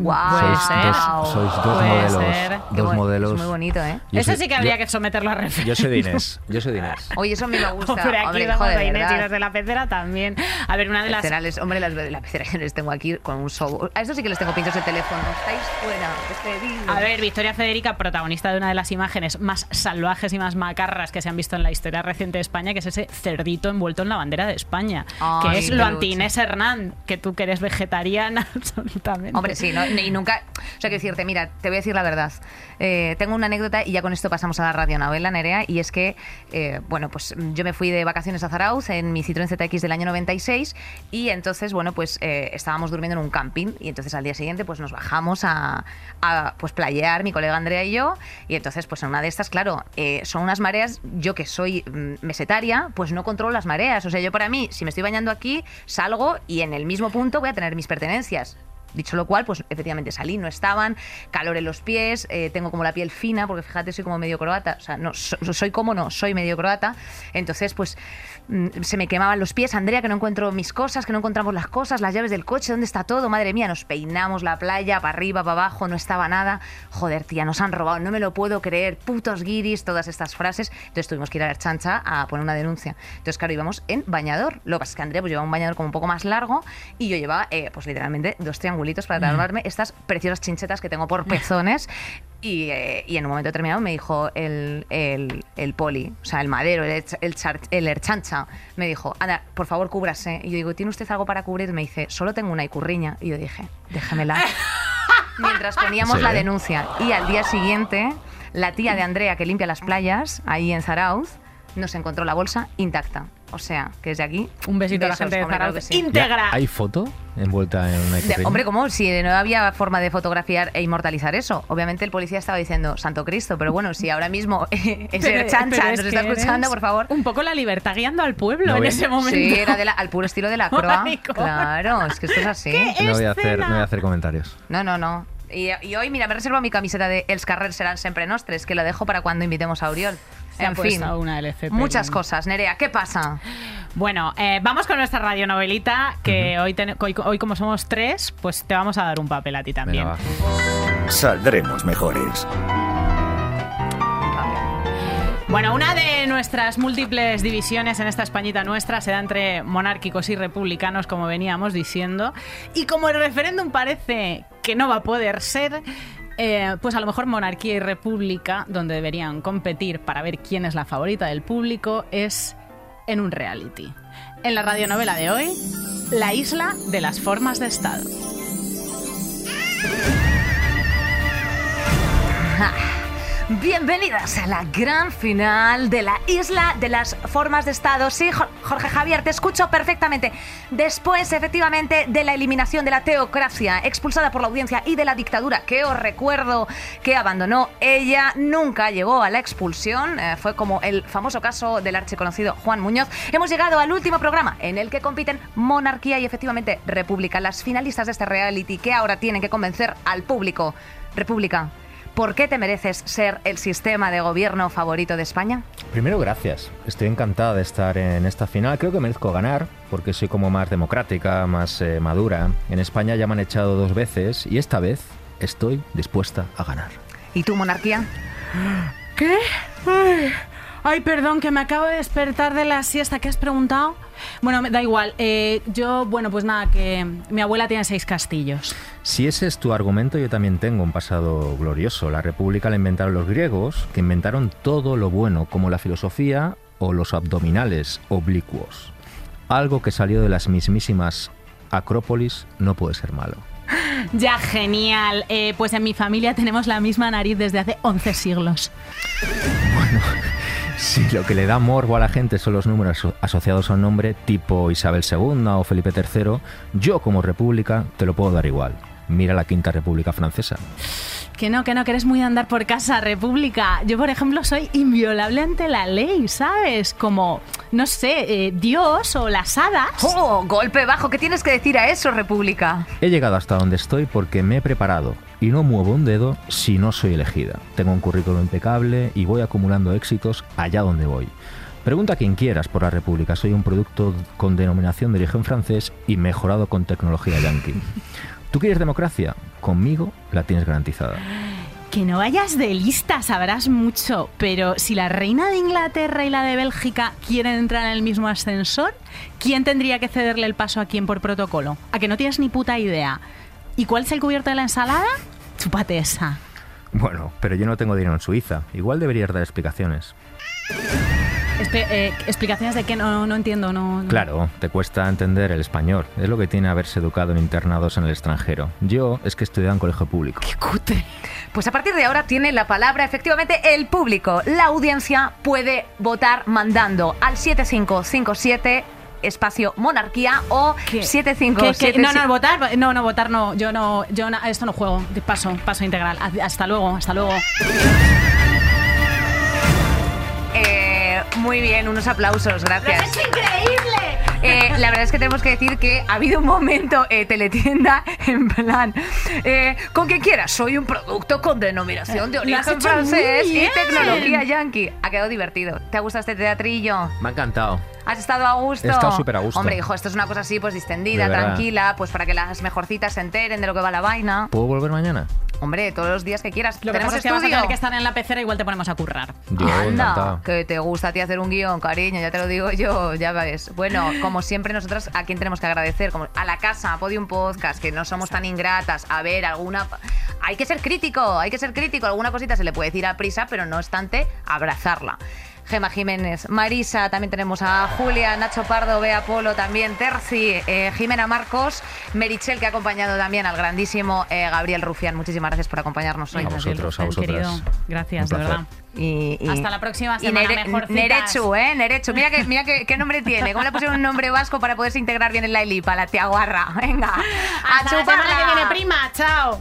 Puede Sois dos, sois dos modelos. ser. Dos modelos. Es muy bonito, ¿eh? Yo Eso soy- sí que habría yo- que someterlo a referencia. Yo soy de Inés. Yo soy de Inés. Oye, eso a mí me gusta. Hombre, aquí Hombre, joder, a Inés y los de la pecera también. A ver, una de las. Peceras, hombre, las de la pecera yo les tengo aquí con un show. A eso sí que les tengo pinchos de teléfono. Estáis fuera, despedidos. A ver, Victoria Federica, protagonista de una de las imágenes más salvajes y más macarras que se han visto en la historia reciente de España, que es ese cerdito envuelto en la bandera de España, Ay, que es lo anti-Inés Hernán, que tú que eres vegetariana absolutamente. Hombre, sí, no, y nunca. O sea, quiero decirte, mira, te voy a decir la verdad. Eh, tengo una anécdota y ya con esto pasamos a la radionovela, Nerea, y es que, eh, bueno, pues yo me fui de vacaciones a Zarauz en mi Citroën ZX del año 96 y entonces, bueno, pues eh, estábamos durmiendo en un camping y entonces al día siguiente pues nos bajamos a, a, pues playear, mi colega Andrea y yo, y entonces pues en una de estas, claro, son unas mareas, yo que soy mm, mesetaria, pues no controlo las mareas, o sea, yo para mí, si me estoy bañando aquí, salgo y en el mismo punto voy a tener mis pertenencias. Dicho lo cual, pues efectivamente salí, no estaban, calor en los pies, eh, tengo como la piel fina, porque fíjate, soy como medio croata, o sea, no, so- soy como no, soy medio croata, entonces pues mm, se me quemaban los pies, Andrea, que no encuentro mis cosas, que no encontramos las cosas, las llaves del coche, ¿dónde está todo? Madre mía, nos peinamos la playa, para arriba, para abajo, no estaba nada, joder, tía, nos han robado, no me lo puedo creer, putos guiris, todas estas frases, entonces tuvimos que ir a la chancha a poner una denuncia, entonces claro, íbamos en bañador, lo que pasa es que Andrea pues llevaba un bañador como un poco más largo y yo llevaba eh, pues literalmente dos triangulitos para taparme estas preciosas chinchetas que tengo por pezones y, eh, y en un momento determinado me dijo el, el, el poli, o sea, el madero, el, el, char- el herchancha, me dijo, anda, por favor, cúbrase. Y yo digo, ¿tiene usted algo para cubrir? Me dice, solo tengo una icurriña. Y yo dije, déjamela. Mientras poníamos Sí. la denuncia. Y al día siguiente, la tía de Andrea que limpia las playas, ahí en Zarauz, nos encontró la bolsa intacta. O sea, que desde aquí... Un besito a la gente de que sí. íntegra. ¿Hay foto envuelta en una De- hombre, ¿cómo? Si no había forma de fotografiar e inmortalizar eso. Obviamente el policía estaba diciendo, Santo Cristo, pero bueno, si ahora mismo ese Pero- chancha pero es nos está escuchando, por favor. Un poco la libertad guiando al pueblo No en ese momento. Sí, era de la- al puro estilo de la croa. claro, es que esto es así. no, voy a hacer, no voy a hacer comentarios. No, no, no. Y, y hoy, mira, me reservo mi camiseta de Els carrers serán sempre nostres, que la dejo para cuando invitemos a Oriol. Se ha en fin, puesto una LCP. muchas cosas. Nerea, ¿qué pasa? Bueno, eh, vamos con nuestra radionovelita, que hoy, ten- hoy, hoy como somos tres, pues te vamos a dar un papel a ti también. Venga. Saldremos mejores. Bueno, una de nuestras múltiples divisiones en esta Españita nuestra se da entre monárquicos y republicanos, como veníamos diciendo. Y como el referéndum parece que no va a poder ser, eh, pues a lo mejor monarquía y república, donde deberían competir para ver quién es la favorita del público, es en un reality. En la radionovela de hoy, La isla de las formas de Estado. Bienvenidas a la gran final de la Isla de las Formas de Estado. Sí, Jo- Jorge Javier, te escucho perfectamente. Después, efectivamente, de la eliminación de la teocracia expulsada por la audiencia y de la dictadura, que os recuerdo que abandonó ella, nunca llegó a la expulsión. eh, fue como el famoso caso del archiconocido Juan Muñoz. Hemos llegado al último programa en el que compiten monarquía y efectivamente república. Las finalistas de este reality que ahora tienen que convencer al público. República. ¿Por qué te mereces ser el sistema de gobierno favorito de España? Primero, gracias. Estoy encantada de estar en esta final. Creo que merezco ganar porque soy como más democrática, más eh, madura. En España ya me han echado dos veces y esta vez estoy dispuesta a ganar. ¿Y tú, monarquía? ¿Qué? Ay, ay, perdón, que me acabo de despertar de la siesta. ¿Qué has preguntado? Bueno, da igual. Eh, yo, bueno, pues nada, que mi abuela tiene seis castillos. Si ese es tu argumento, yo también tengo un pasado glorioso. La República la inventaron los griegos, que inventaron todo lo bueno, como la filosofía o los abdominales oblicuos. Algo que salió de las mismísimas Acrópolis no puede ser malo. Ya, genial. Eh, pues en mi familia tenemos la misma nariz desde hace 11 siglos. Si lo que le da morbo a la gente son los números aso- asociados a un nombre tipo Isabel II o Felipe III, yo como república te lo puedo dar igual. Mira la Quinta República Francesa. Que no, que no, que eres muy de andar por casa, República. Yo, por ejemplo, soy inviolable ante la ley, ¿sabes? Como, no sé, eh, Dios o las hadas. ¡Oh, golpe bajo! ¿Qué tienes que decir a eso, República? He llegado hasta donde estoy porque me he preparado y no muevo un dedo si no soy elegida. Tengo un currículo impecable y voy acumulando éxitos allá donde voy. Pregunta a quien quieras por la República. Soy un producto con denominación de origen francés y mejorado con tecnología yankee. ¿Tú quieres democracia? Conmigo la tienes garantizada. Que no vayas de lista, sabrás mucho, pero si la reina de Inglaterra y la de Bélgica quieren entrar en el mismo ascensor, ¿quién tendría que cederle el paso a quién por protocolo? A que no tienes ni puta idea. ¿Y cuál es el cubierto de la ensalada? Chúpate esa. Bueno, pero yo no tengo dinero en Suiza. Igual deberías dar explicaciones. Espe- eh, explicaciones de que no, no entiendo, no. no. Claro, te cuesta entender el español. Es lo que tiene haberse educado en internados en el extranjero. Yo es que estudié en colegio público. Cute. Pues a partir de ahora tiene la palabra efectivamente el público. La audiencia puede votar mandando al 7557 espacio monarquía o ¿Qué? 7577 ¿Qué- qué? No, no, votar, no, no, votar no. Yo no, yo no, esto no juego. Paso, paso integral. Hasta luego, hasta luego. Muy bien, unos aplausos, gracias. increíble! Eh, la verdad es que tenemos que decir que ha habido un momento eh, teletienda en plan, eh, con quien quieras, soy un producto con denominación de origen francés y tecnología yankee. Ha quedado divertido. ¿Te ha gustado este teatrillo? Me ha encantado. ¿Has estado a gusto? He estado súper a gusto. Hombre, hijo, esto es una cosa así, pues distendida, tranquila, pues para que las mejorcitas se enteren de lo que va la vaina. ¿Puedo volver mañana? Hombre, todos los días que quieras. Lo que Tenemos pasa es que vas a tener que estar en la pecera, igual te ponemos a currar. Yo Anda, que te gusta a ti hacer un guion, cariño, ya te lo digo yo, ya ves. Bueno, como siempre nosotras, ¿a quién tenemos que agradecer? Como a la casa, a Podium Podcast, que no somos tan ingratas. A ver, alguna... Hay que ser crítico, hay que ser crítico. Alguna cosita se le puede decir a prisa, pero no obstante, abrazarla. Gema Jiménez, Marisa, también tenemos a Julia, Nacho Pardo, Bea Polo, también Terci, eh, Jimena Marcos, Merichel, que ha acompañado también al grandísimo eh, Gabriel Rufián. Muchísimas gracias por acompañarnos hoy. A vosotros, a querido. Gracias, de verdad. Y, y- Hasta la próxima y semana, Nere-. Nerechu, ¿eh? Nerechu. Mira, que, mira que- qué nombre tiene. ¿Cómo le pusieron un nombre vasco para poderse integrar bien en la Elipa? La tía Guarra. Venga. A Hasta la semana que viene, prima. Chao.